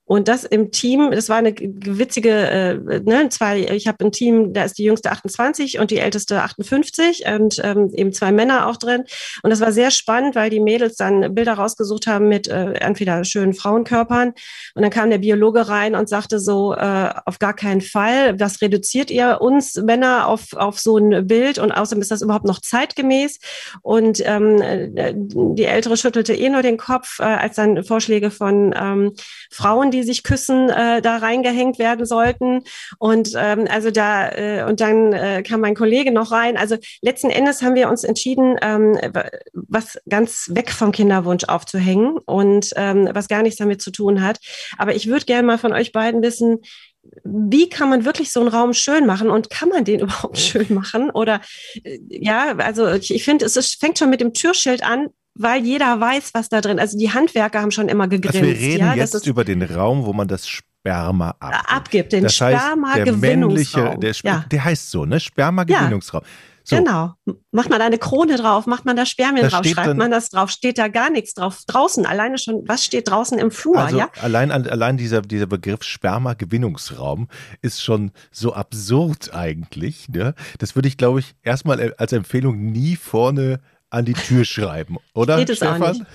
Und das im Team, das war eine witzige, äh, ne, zwei, ich habe ein Team, da ist die jüngste 28 und die älteste 58 und ähm, eben zwei Männer auch drin. Und das war sehr spannend, weil die Mädels dann Bilder rausgesucht haben mit äh, entweder schönen Frauenkörpern. Und dann kam der Biologe rein und sagte so, äh, auf gar keinen Fall, was reduziert ihr uns Männer auf, auf so ein Bild? Und außerdem ist das überhaupt noch zeitgemäß. Und ähm, äh, die Ältere schüttelte eh nur den Kopf, äh, als dann Vorschläge von ähm, Frauen, die sich küssen, äh, da reingehängt werden sollten. Und ähm, also da, äh, und dann äh, kam mein Kollege noch rein. Also letzten Endes haben wir uns entschieden, ähm, was ganz weg vom Kinderwunsch aufzuhängen und ähm, was gar nichts damit zu tun hat. Aber ich würde gerne mal von euch beiden wissen, wie kann man wirklich so einen Raum schön machen und kann man den überhaupt schön machen? Oder äh, ja, also ich, finde, es ist, fängt schon mit dem Türschild an, weil jeder weiß, was da drin. Also die Handwerker haben schon immer gegrinst. Also wir reden ja, jetzt über den Raum, wo man das Sperma abgibt. abgibt den das Sperma-Gewinnungsraum. Der, ja. der heißt so, ne? Sperma-Gewinnungsraum. Ja. So. Genau. Macht man da eine Krone drauf, macht man da Spermien da drauf, schreibt man das drauf, steht da gar nichts drauf. Draußen, alleine schon, was steht draußen im Flur, also ja? Allein, allein dieser, dieser Begriff Sperma-Gewinnungsraum ist schon so absurd eigentlich. Ne? Das würde ich, glaube ich, erstmal als Empfehlung nie vorne an die Tür schreiben, oder? Geht es Stefan? Auch nicht.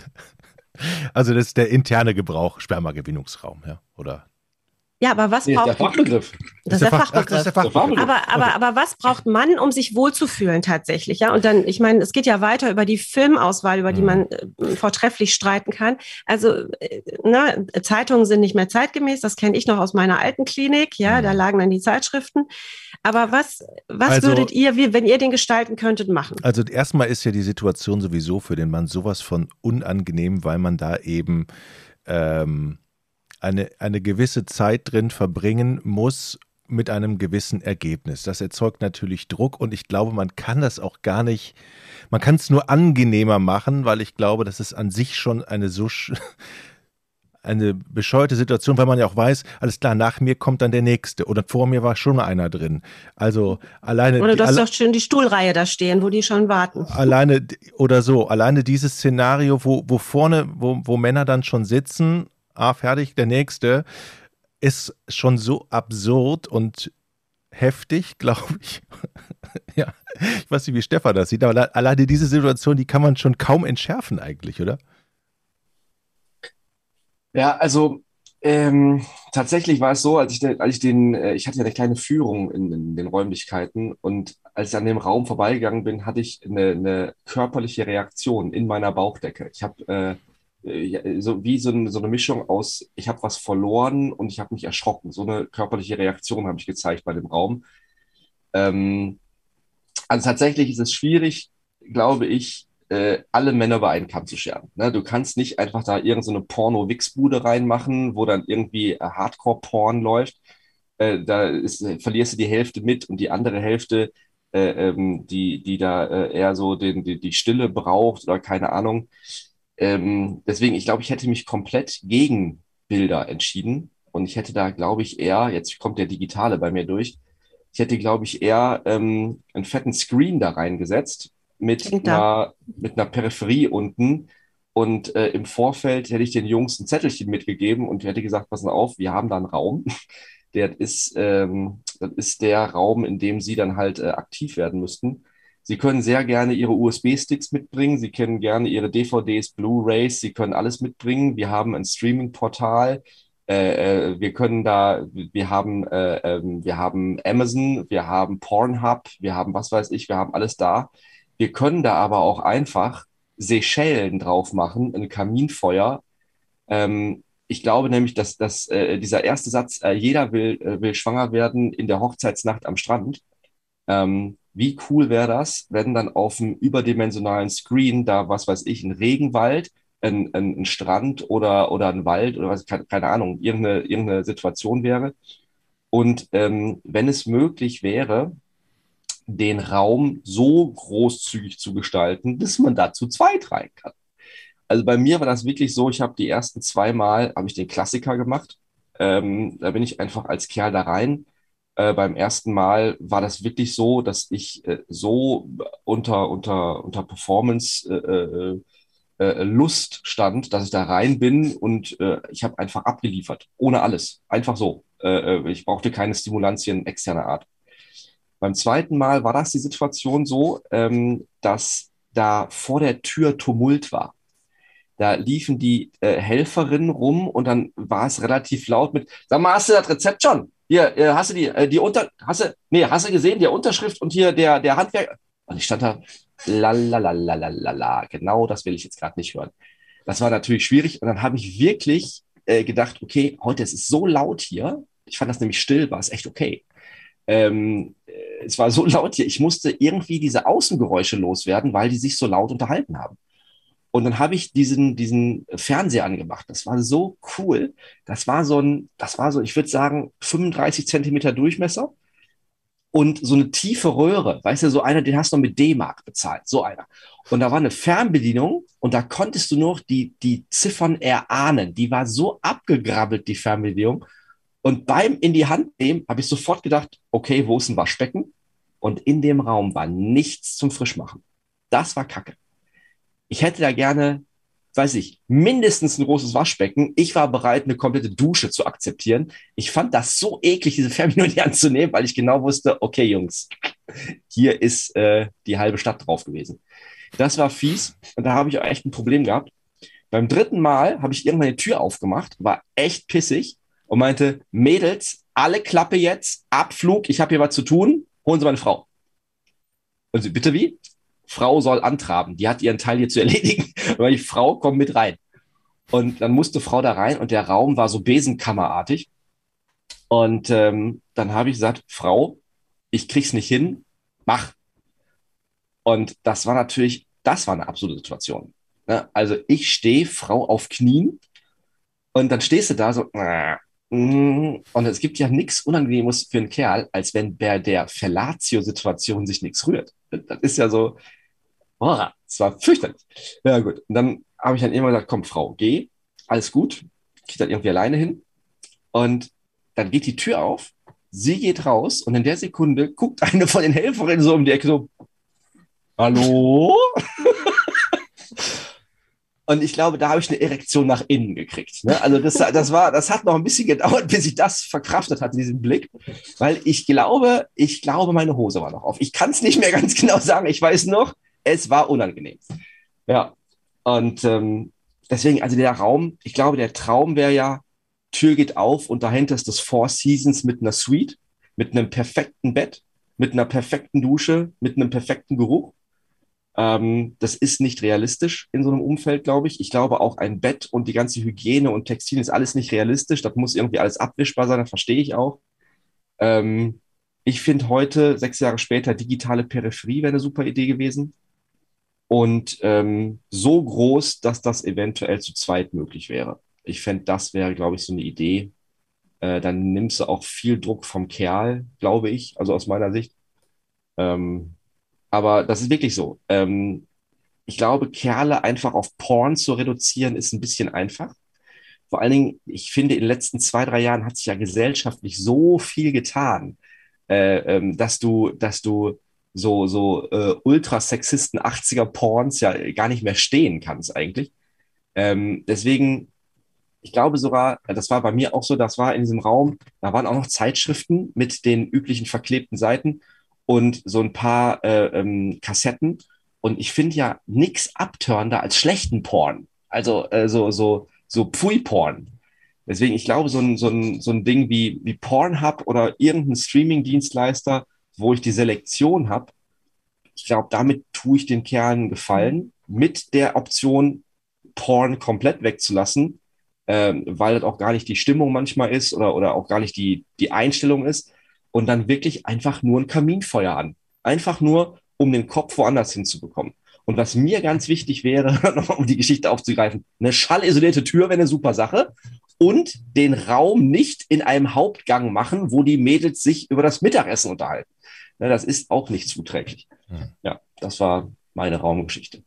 Also das ist der interne Gebrauch, Spermagewinnungsraum, ja, oder? Ja, aber was nee, braucht der Fachbegriff? Das ist der, Fach, Fachbegriff. Ach, das ist der Fachbegriff. Aber, aber, aber was braucht man, um sich wohlzufühlen tatsächlich? Ja, und dann, ich meine, es geht ja weiter über die Filmauswahl, über die mhm. man äh, vortrefflich streiten kann. Also, äh, ne, Zeitungen sind nicht mehr zeitgemäß. Das kenne ich noch aus meiner alten Klinik. Ja, mhm. da lagen dann die Zeitschriften. Aber was, was also, würdet ihr, wie, wenn ihr den gestalten könntet, machen? Also erstmal ist ja die Situation sowieso für den Mann sowas von unangenehm, weil man da eben ähm, eine, eine gewisse Zeit drin verbringen muss mit einem gewissen Ergebnis. Das erzeugt natürlich Druck und ich glaube, man kann das auch gar nicht, man kann es nur angenehmer machen, weil ich glaube, das ist an sich schon eine so eine bescheuerte Situation, weil man ja auch weiß, alles klar, nach mir kommt dann der nächste oder vor mir war schon einer drin. Also alleine. Oder du hast alle, doch schon die Stuhlreihe da stehen, wo die schon warten. Alleine oder so, alleine dieses Szenario, wo, wo vorne, wo, wo Männer dann schon sitzen ah, fertig, der nächste, ist schon so absurd und heftig, glaube ich. ja, ich weiß nicht, wie Stefan das sieht, aber alleine diese Situation, die kann man schon kaum entschärfen eigentlich, oder? Ja, also ähm, tatsächlich war es so, als ich, den, als ich den, äh, ich hatte ja eine kleine Führung in, in, den Räumlichkeiten und als ich an dem Raum vorbeigegangen bin, hatte ich eine, eine körperliche Reaktion in meiner Bauchdecke. Ich habe äh, äh, so wie so eine, so eine Mischung aus, ich habe was verloren und ich habe mich erschrocken. So eine körperliche Reaktion habe ich gezeigt bei dem Raum. Ähm, also tatsächlich ist es schwierig, glaube ich, äh, alle Männer über einen Kamm zu scheren. Ne? Du kannst nicht einfach da irgendeine so Porno-Wix-Bude reinmachen, wo dann irgendwie äh, Hardcore-Porn läuft. Äh, da ist, verlierst du die Hälfte mit und die andere Hälfte, äh, ähm, die, die da äh, eher so den, die, die Stille braucht oder keine Ahnung. Ähm, deswegen, ich glaube, ich hätte mich komplett gegen Bilder entschieden. Und ich hätte da, glaube ich, eher, jetzt kommt der Digitale bei mir durch, ich hätte, glaube ich, eher ähm, einen fetten Screen da reingesetzt mit, einer, mit einer Peripherie unten. Und äh, im Vorfeld hätte ich den Jungs ein Zettelchen mitgegeben und hätte gesagt, passen auf, wir haben da einen Raum. Der ist, ähm, das ist der Raum, in dem sie dann halt äh, aktiv werden müssten. Sie können sehr gerne Ihre USB-Sticks mitbringen. Sie können gerne Ihre DVDs, Blu-rays. Sie können alles mitbringen. Wir haben ein Streaming-Portal. Äh, äh wir können da, wir haben, äh, äh, wir haben Amazon, wir haben Pornhub, wir haben was weiß ich, wir haben alles da. Wir können da aber auch einfach Seychellen drauf machen, ein Kaminfeuer. Ähm, ich glaube nämlich, dass, dass äh, dieser erste Satz, äh, jeder will, äh, will schwanger werden in der Hochzeitsnacht am Strand, ähm, wie cool wäre das, wenn dann auf einem überdimensionalen Screen da, was weiß ich, ein Regenwald, ein, ein, ein Strand oder, oder ein Wald oder was, keine, keine Ahnung, irgendeine, irgendeine Situation wäre. Und ähm, wenn es möglich wäre, den Raum so großzügig zu gestalten, dass man da zu zweit rein kann. Also bei mir war das wirklich so, ich habe die ersten zwei Mal, habe ich den Klassiker gemacht. Ähm, da bin ich einfach als Kerl da rein. Äh, beim ersten Mal war das wirklich so, dass ich äh, so unter, unter, unter Performance äh, äh, äh Lust stand, dass ich da rein bin und ich habe einfach abgeliefert, ohne alles, einfach so. ich brauchte keine Stimulantien externer Art. Beim zweiten Mal war das die Situation so, ähm, dass da vor der Tür Tumult war. Da liefen die äh, Helferinnen rum und dann war es relativ laut mit, sag mal, hast du das Rezept schon? Hier, äh, hast du die, äh, die Unter, hast du, nee, hast du gesehen, der Unterschrift und hier der, der Handwerk. Und ich stand da, la la la la la la genau das will ich jetzt gerade nicht hören. Das war natürlich schwierig und dann habe ich wirklich äh, gedacht, okay, heute ist es so laut hier. Ich fand das nämlich still, war es echt okay. Ähm, es war so laut hier, ich musste irgendwie diese Außengeräusche loswerden, weil die sich so laut unterhalten haben. Und dann habe ich diesen, diesen Fernseher angemacht. Das war so cool. Das war so ein, das war so, ich würde sagen, 35 Zentimeter Durchmesser und so eine tiefe Röhre. Weißt du, so einer, den hast du mit D-Mark bezahlt. So einer. Und da war eine Fernbedienung und da konntest du noch die, die Ziffern erahnen. Die war so abgegrabbelt, die Fernbedienung. Und beim in die Hand nehmen, habe ich sofort gedacht, okay, wo ist ein Waschbecken? Und in dem Raum war nichts zum Frischmachen. Das war Kacke. Ich hätte da gerne, weiß ich, mindestens ein großes Waschbecken. Ich war bereit, eine komplette Dusche zu akzeptieren. Ich fand das so eklig, diese Fernbedienung in die Hand zu nehmen, weil ich genau wusste, okay, Jungs, hier ist äh, die halbe Stadt drauf gewesen. Das war fies und da habe ich auch echt ein Problem gehabt. Beim dritten Mal habe ich irgendwann die Tür aufgemacht, war echt pissig und meinte, Mädels, alle Klappe jetzt, Abflug, ich habe hier was zu tun, holen Sie meine Frau. Und sie, bitte wie? Frau soll antraben, die hat ihren Teil hier zu erledigen, weil die Frau kommt mit rein. Und dann musste Frau da rein und der Raum war so besenkammerartig. Und ähm, dann habe ich gesagt, Frau, ich krieg's nicht hin, mach. Und das war natürlich, das war eine absolute Situation. Ne? Also ich stehe, Frau auf Knien, und dann stehst du da so, Mhm. Und es gibt ja nichts Unangenehmes für einen Kerl, als wenn bei der Fellatio-Situation sich nichts rührt. Das ist ja so, oh, das war fürchterlich. Ja, gut. Und dann habe ich dann immer gesagt, komm, Frau, geh, alles gut. Ich dann irgendwie alleine hin. Und dann geht die Tür auf, sie geht raus und in der Sekunde guckt eine von den Helferinnen so um die Ecke so, hallo? Und ich glaube, da habe ich eine Erektion nach innen gekriegt. Ne? Also das, das war, das hat noch ein bisschen gedauert, bis ich das verkraftet hatte, diesen Blick. Weil ich glaube, ich glaube, meine Hose war noch auf. Ich kann es nicht mehr ganz genau sagen. Ich weiß noch, es war unangenehm. Ja. Und ähm, deswegen, also der Raum, ich glaube, der Traum wäre ja, Tür geht auf und dahinter ist das Four Seasons mit einer Suite, mit einem perfekten Bett, mit einer perfekten Dusche, mit einem perfekten Geruch. Ähm, das ist nicht realistisch in so einem Umfeld, glaube ich. Ich glaube auch ein Bett und die ganze Hygiene und Textil ist alles nicht realistisch. Das muss irgendwie alles abwischbar sein, das verstehe ich auch. Ähm, ich finde heute, sechs Jahre später, digitale Peripherie wäre eine super Idee gewesen. Und ähm, so groß, dass das eventuell zu zweit möglich wäre. Ich fände, das wäre, glaube ich, so eine Idee. Äh, dann nimmst du auch viel Druck vom Kerl, glaube ich, also aus meiner Sicht. Ähm, aber das ist wirklich so. Ähm, ich glaube, Kerle einfach auf Porn zu reduzieren, ist ein bisschen einfach. Vor allen Dingen, ich finde, in den letzten zwei, drei Jahren hat sich ja gesellschaftlich so viel getan, äh, ähm, dass du, dass du so, so äh, ultrasexisten 80er Porns ja gar nicht mehr stehen kannst eigentlich. Ähm, deswegen, ich glaube sogar, das war bei mir auch so, das war in diesem Raum, da waren auch noch Zeitschriften mit den üblichen verklebten Seiten und so ein paar äh, ähm, Kassetten. Und ich finde ja nichts abtörender als schlechten Porn. Also äh, so, so, so Pfui-Porn. Deswegen, ich glaube, so ein, so ein, so ein Ding wie, wie Pornhub oder irgendein Streaming-Dienstleister, wo ich die Selektion habe, ich glaube, damit tue ich den Kerlen Gefallen, mit der Option, Porn komplett wegzulassen, ähm, weil das auch gar nicht die Stimmung manchmal ist oder, oder auch gar nicht die, die Einstellung ist und dann wirklich einfach nur ein Kaminfeuer an. Einfach nur, um den Kopf woanders hinzubekommen. Und was mir ganz wichtig wäre, um die Geschichte aufzugreifen, eine schallisolierte Tür wäre eine super Sache. und den Raum nicht in einem Hauptgang machen, wo die Mädels sich über das Mittagessen unterhalten. Ja, das ist auch nicht zuträglich. Hm. Ja, das war meine Raumgeschichte.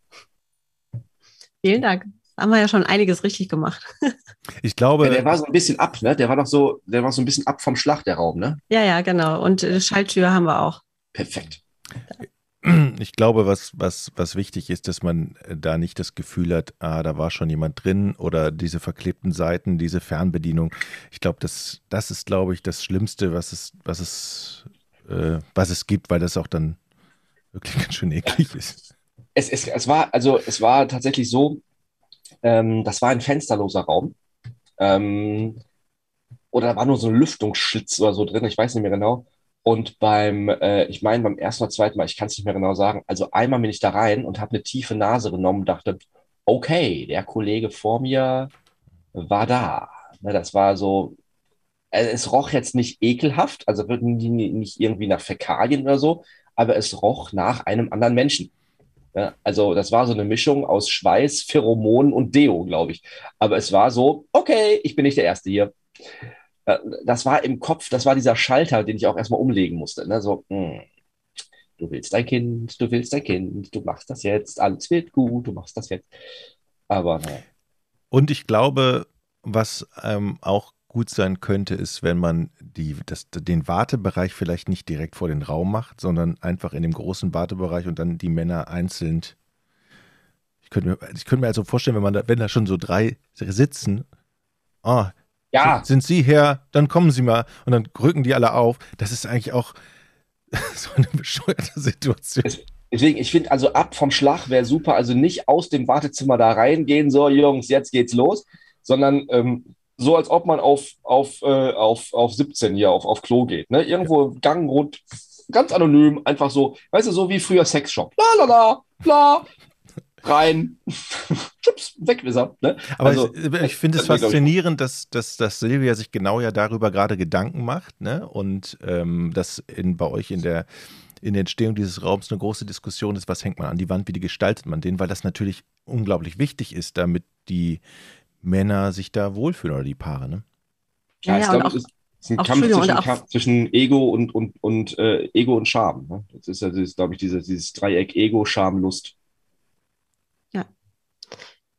Vielen Dank. Haben wir ja schon einiges richtig gemacht. Ich glaube. Ja, der war so ein bisschen ab, ne? Der war doch so, der war so ein bisschen ab vom Schlag, der Raum, ne? Ja, ja, genau. Und äh, Schalltür haben wir auch. Perfekt. Ich glaube, was, was, was wichtig ist, dass man äh, da nicht das Gefühl hat, ah, da war schon jemand drin oder diese verklebten Seiten, diese Fernbedienung. Ich glaube, das, das ist, glaube ich, das Schlimmste, was es, was es, äh, was es gibt, weil das auch dann wirklich ganz schön eklig ist. Es, es, es war, also es war tatsächlich so, ähm, das war ein fensterloser Raum. Ähm, oder da war nur so ein Lüftungsschlitz oder so drin, ich weiß nicht mehr genau. Und beim, äh, ich meine, beim ersten oder zweiten Mal, ich kann es nicht mehr genau sagen, also einmal bin ich da rein und habe eine tiefe Nase genommen und dachte, okay, der Kollege vor mir war da. Ne, das war so, also es roch jetzt nicht ekelhaft, also nicht irgendwie nach Fäkalien oder so, aber es roch nach einem anderen Menschen. Ja, also das war so eine Mischung aus Schweiß, Pheromonen und Deo, glaube ich. Aber es war so, okay, ich bin nicht der Erste hier. Äh, das war im Kopf, das war dieser Schalter, den ich auch erstmal umlegen musste. Ne? So, mh, hm, du willst dein Kind, du willst dein Kind, du machst das jetzt, alles wird gut, du machst das jetzt. Aber naja. Und ich glaube, was ähm, auch gut sein könnte, ist, wenn man die, das, den Wartebereich vielleicht nicht direkt vor den Raum macht, sondern einfach in dem großen Wartebereich und dann die Männer einzeln. Ich könnte mir, ich könnte mir also vorstellen, wenn man da, wenn da schon so drei sitzen, ah, ja. sind Sie her, dann kommen Sie mal und dann rücken die alle auf. Das ist eigentlich auch so eine bescheuerte Situation. Deswegen, ich finde, also ab vom Schlag wäre super. Also nicht aus dem Wartezimmer da reingehen, so Jungs, jetzt geht's los, sondern ähm, so als ob man auf, auf, äh, auf, auf 17 hier auf, auf Klo geht. Ne? Irgendwo Gang rund, ganz anonym, einfach so, weißt du, so wie früher Sexshop. La la la, la, rein, Chips, weg ist er. Ne? Aber also, ich, ich finde es faszinierend, dass, dass, dass Silvia sich genau ja darüber gerade Gedanken macht ne? und ähm, dass in, bei euch in der in der Entstehung dieses Raums eine große Diskussion ist, was hängt man an die Wand, wie gestaltet man den, weil das natürlich unglaublich wichtig ist, damit die Männer sich da wohlfühlen oder die Paare, ne? Ja, ja, ich glaube, es ist ein Kampf zwischen, Kampf zwischen, Ego und, und, und äh, Ego und Scham. Ne? Das ist ja, glaube ich, dieses, dieses Dreieck Ego, Scham, Lust.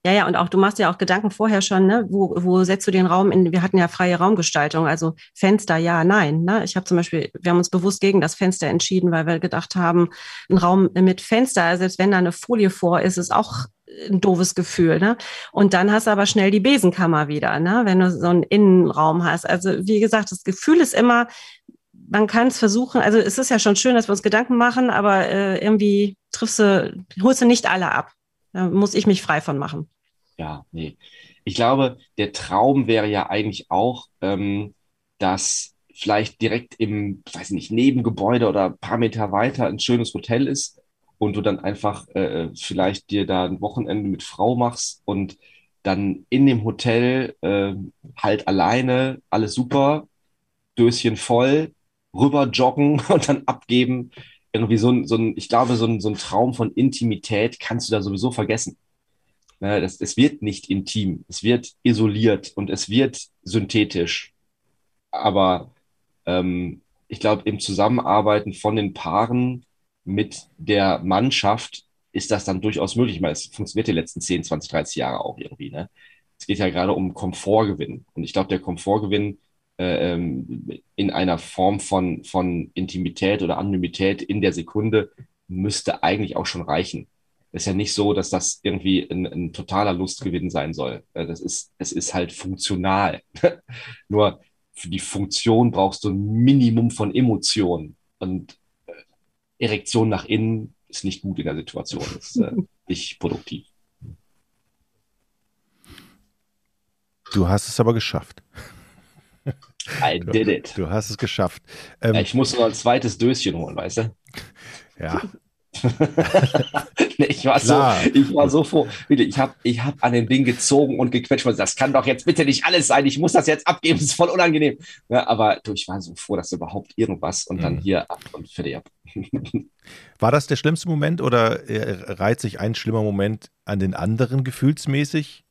Ja. Ja, und auch du machst ja auch Gedanken vorher schon, ne? Wo, wo setzt du den Raum in? Wir hatten ja freie Raumgestaltung, also Fenster, ja, nein. Ne? Ich habe zum Beispiel, wir haben uns bewusst gegen das Fenster entschieden, weil wir gedacht haben, ein Raum mit Fenster, selbst wenn da eine Folie vor ist, ist auch ein doofes Gefühl. Ne? Und dann hast du aber schnell die Besenkammer wieder, ne? wenn du so einen Innenraum hast. Also wie gesagt, das Gefühl ist immer, man kann es versuchen, also es ist ja schon schön, dass wir uns Gedanken machen, aber äh, irgendwie triffst du, holst du nicht alle ab. Da muss ich mich frei von machen. Ja, nee. Ich glaube, der Traum wäre ja eigentlich auch, ähm, dass vielleicht direkt im, weiß nicht, Nebengebäude oder ein paar Meter weiter ein schönes Hotel ist, und du dann einfach äh, vielleicht dir da ein Wochenende mit Frau machst und dann in dem Hotel äh, halt alleine, alles super, Döschen voll, rüber joggen und dann abgeben. Irgendwie so ein, so ein ich glaube, so ein, so ein Traum von Intimität kannst du da sowieso vergessen. Ja, das, es wird nicht intim, es wird isoliert und es wird synthetisch. Aber ähm, ich glaube, im Zusammenarbeiten von den Paaren mit der Mannschaft ist das dann durchaus möglich. Ich meine, es funktioniert die letzten 10, 20, 30 Jahre auch irgendwie. Ne? Es geht ja gerade um Komfortgewinn. Und ich glaube, der Komfortgewinn äh, ähm, in einer Form von, von Intimität oder Anonymität in der Sekunde müsste eigentlich auch schon reichen. Es ist ja nicht so, dass das irgendwie ein, ein totaler Lustgewinn sein soll. Äh, das ist, es ist halt funktional. Nur für die Funktion brauchst du ein Minimum von Emotionen. Und Erektion nach innen ist nicht gut in der Situation, ist äh, nicht produktiv. Du hast es aber geschafft. I did it. Du, du hast es geschafft. Ähm, ich muss noch ein zweites Döschen holen, weißt du? Ja, ich war Klar. so, ich war so froh. Ich habe ich hab an dem Ding gezogen und gequetscht. Das kann doch jetzt bitte nicht alles sein. Ich muss das jetzt abgeben. Das ist voll unangenehm. Ja, aber du, ich war so froh, dass überhaupt irgendwas und dann mhm. hier ab und fertig ab. War das der schlimmste Moment oder äh, reiht sich ein schlimmer Moment an den anderen gefühlsmäßig?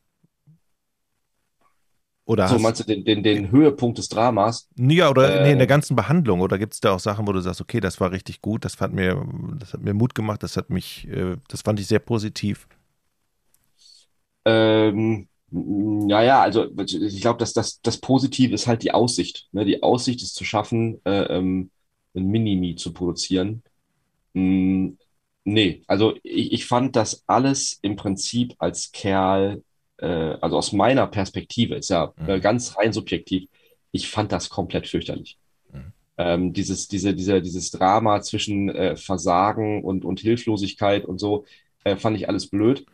Oder so meinst du den, den, den Höhepunkt des Dramas? Ja, oder Äh, nee, in der ganzen Behandlung. Oder gibt es da auch Sachen, wo du sagst, okay, das war richtig gut, das hat mir, das hat mir Mut gemacht, das hat mich, äh, das fand ich sehr positiv. Ähm, ja, ja, also ich glaube, dass das, das Positive ist halt die Aussicht. Ne? Die Aussicht ist zu schaffen, äh, ähm, ein Minimi zu produzieren. Mm, nee, also ich, ich fand das alles im Prinzip als Kerl, äh, also aus meiner Perspektive, ist ja Mhm. äh, ganz rein subjektiv, ich fand das komplett fürchterlich. Mhm. Ähm, dieses, diese, diese, dieses Drama zwischen äh, Versagen und, und Hilflosigkeit und so, äh, fand ich alles blöd.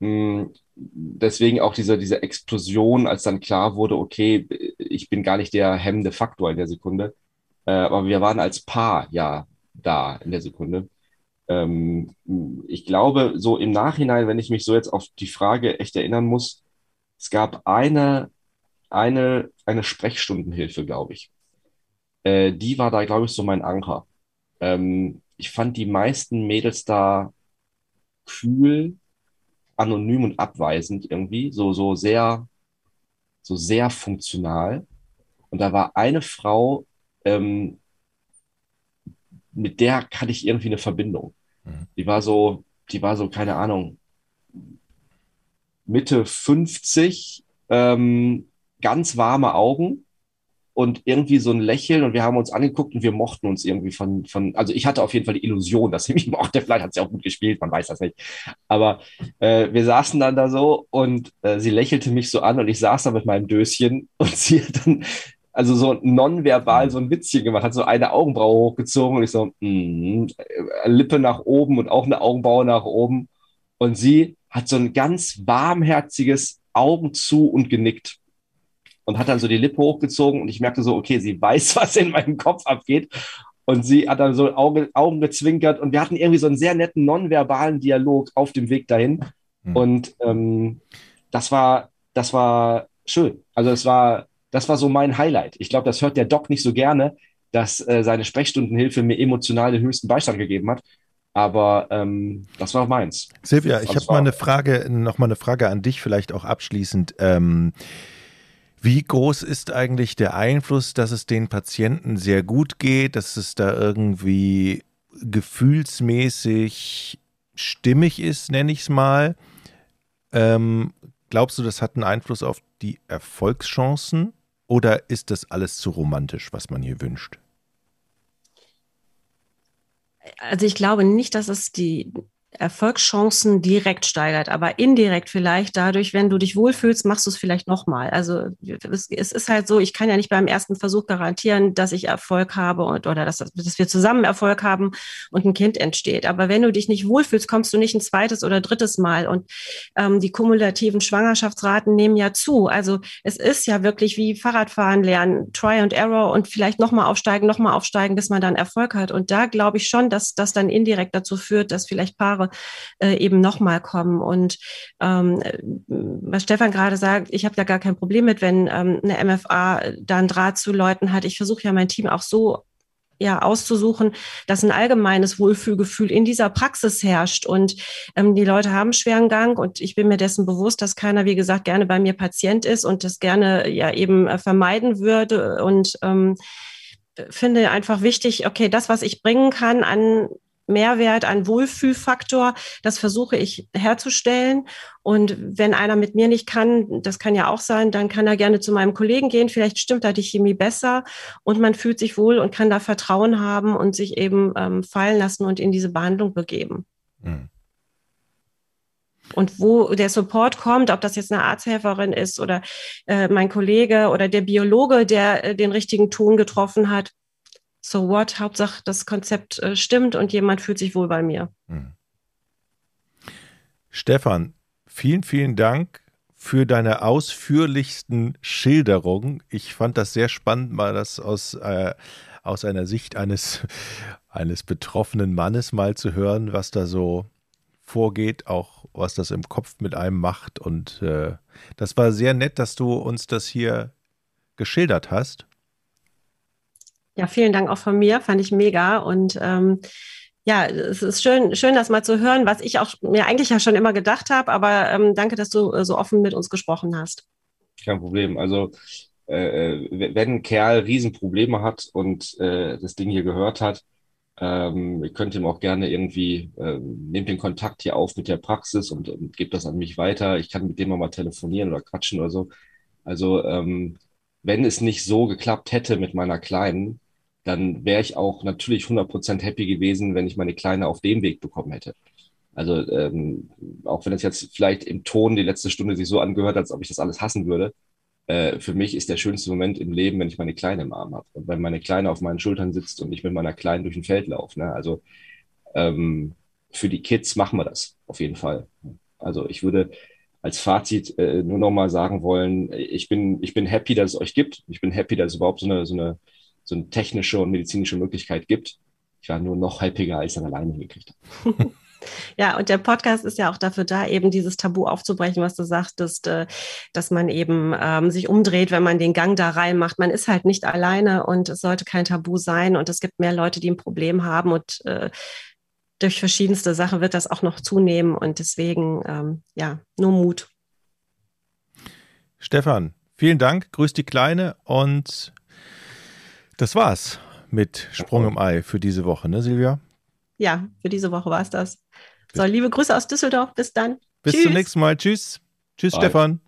Mm, Deswegen auch diese, diese Explosion, als dann klar wurde, okay, ich bin gar nicht der hemmende Faktor in der Sekunde. Äh, aber wir waren als Paar ja da in der Sekunde. Ähm, ich glaube, so im Nachhinein, wenn ich mich so jetzt auf die Frage echt erinnern muss, es gab eine, eine, eine Sprechstundenhilfe, glaube ich. Äh, die war da, glaube ich, so mein Anker. Ähm, ich fand die meisten Mädels da kühl, anonym und abweisend irgendwie, so, so sehr, so sehr funktional. Und da war eine Frau, ähm, mit der hatte ich irgendwie eine Verbindung. Die war so, die war so, keine Ahnung, Mitte 50, ähm, ganz warme Augen und irgendwie so ein Lächeln und wir haben uns angeguckt und wir mochten uns irgendwie von, von, also ich hatte auf jeden Fall die Illusion, dass sie mich mochte, vielleicht hat sie auch gut gespielt, man weiß das nicht. Aber äh, wir saßen dann da so und äh, sie lächelte mich so an und ich saß da mit meinem Döschen und sie hat dann also so nonverbal so ein Witzchen gemacht, hat so eine Augenbraue hochgezogen und ich so, mm, Lippe nach oben und auch eine Augenbraue nach oben. Und sie hat so ein ganz warmherziges Augen zu und genickt und hat dann so die Lippe hochgezogen und ich merkte so, okay, sie weiß, was in meinem Kopf abgeht. Und sie hat dann so Augen, Augen gezwinkert und wir hatten irgendwie so einen sehr netten nonverbalen Dialog auf dem Weg dahin. Mhm. Und ähm, das war, das war schön. Also es war, das war so mein Highlight. Ich glaube, das hört der Doc nicht so gerne, dass äh, seine Sprechstundenhilfe mir emotional den höchsten Beistand gegeben hat. Aber ähm, das war meins. Silvia, ich Also habe mal eine Frage, noch mal eine Frage an dich, vielleicht auch abschließend. Ähm, wie groß ist eigentlich der Einfluss, dass es den Patienten sehr gut geht, dass es da irgendwie gefühlsmäßig stimmig ist, nenne ich es mal? Ähm, glaubst du, das hat einen Einfluss auf die Erfolgschancen oder ist das alles zu romantisch, was man hier wünscht? Also ich glaube nicht, dass es die Erfolgschancen direkt steigert, aber indirekt vielleicht dadurch, wenn du dich wohlfühlst, machst du es vielleicht nochmal. Also es, es ist halt so, ich kann ja nicht beim ersten Versuch garantieren, dass ich Erfolg habe und, oder dass, dass wir zusammen Erfolg haben und ein Kind entsteht. Aber wenn du dich nicht wohlfühlst, kommst du nicht ein zweites oder drittes Mal. Und ähm, die kumulativen Schwangerschaftsraten nehmen ja zu. Also es ist ja wirklich wie Fahrradfahren lernen, Try and Error und vielleicht nochmal aufsteigen, nochmal aufsteigen, bis man dann Erfolg hat. Und da glaube ich schon, dass das dann indirekt dazu führt, dass vielleicht Paare äh, eben nochmal kommen. Und ähm, was Stefan gerade sagt, ich habe da gar kein Problem mit, wenn ähm, eine MFA da einen Draht zu Leuten hat. Ich versuche ja mein Team auch so ja auszusuchen, dass ein allgemeines Wohlfühlgefühl in dieser Praxis herrscht und ähm, die Leute haben schweren Gang und ich bin mir dessen bewusst, dass keiner, wie gesagt, gerne bei mir Patient ist und das gerne ja eben äh, vermeiden würde und ähm, finde einfach wichtig, okay, das, was ich bringen kann an Mehrwert, an Wohlfühlfaktor, das versuche ich herzustellen. Und wenn einer mit mir nicht kann, das kann ja auch sein, dann kann er gerne zu meinem Kollegen gehen. Vielleicht stimmt da die Chemie besser und man fühlt sich wohl und kann da Vertrauen haben und sich eben ähm, fallen lassen und in diese Behandlung begeben. Hm. Und wo der Support kommt, ob das jetzt eine Arzthelferin ist oder äh, mein Kollege oder der Biologe, der äh, den richtigen Ton getroffen hat, so what, Hauptsache das Konzept äh, stimmt und jemand fühlt sich wohl bei mir. Hm. Stefan, vielen, vielen Dank für deine ausführlichsten Schilderungen. Ich fand das sehr spannend, mal das aus, äh, aus einer Sicht eines, eines betroffenen Mannes mal zu hören, was da so vorgeht, auch was das im Kopf mit einem macht. Und äh, das war sehr nett, dass du uns das hier geschildert hast. Ja, vielen Dank auch von mir, fand ich mega. Und ähm, ja, es ist schön, schön, das mal zu hören, was ich auch mir eigentlich ja schon immer gedacht habe. Aber ähm, danke, dass du äh, so offen mit uns gesprochen hast. kein Problem. Also äh, wenn ein Kerl Riesenprobleme hat und äh, das Ding hier gehört hat, ähm, ihr könnt ihm auch gerne irgendwie, äh, nehmt den Kontakt hier auf mit der Praxis und, und gebt das an mich weiter. Ich kann mit dem auch mal telefonieren oder quatschen oder so. Also ähm, wenn es nicht so geklappt hätte mit meiner Kleinen, dann wäre ich auch natürlich 100% happy gewesen, wenn ich meine Kleine auf dem Weg bekommen hätte. Also ähm, auch wenn es jetzt vielleicht im Ton die letzte Stunde sich so angehört, als ob ich das alles hassen würde, äh, für mich ist der schönste Moment im Leben, wenn ich meine Kleine im Arm habe und wenn meine Kleine auf meinen Schultern sitzt und ich mit meiner Kleinen durch ein Feld laufe. Ne? Also ähm, für die Kids machen wir das auf jeden Fall. Also ich würde als Fazit äh, nur noch mal sagen wollen, ich bin, ich bin happy, dass es euch gibt. Ich bin happy, dass es überhaupt so eine, so eine, so eine technische und medizinische Möglichkeit gibt. Ich war nur noch happiger, als ich dann alleine hingekriegt habe. Ja, und der Podcast ist ja auch dafür da, eben dieses Tabu aufzubrechen, was du sagtest, äh, dass man eben ähm, sich umdreht, wenn man den Gang da reinmacht. Man ist halt nicht alleine und es sollte kein Tabu sein. Und es gibt mehr Leute, die ein Problem haben und äh, durch verschiedenste Sachen wird das auch noch zunehmen. Und deswegen, ähm, ja, nur Mut. Stefan, vielen Dank. Grüß die Kleine und das war's mit Sprung im Ei für diese Woche, ne, Silvia? Ja, für diese Woche war es das. So, liebe Grüße aus Düsseldorf. Bis dann. Bis Tschüss. zum nächsten Mal. Tschüss. Tschüss, Bye. Stefan.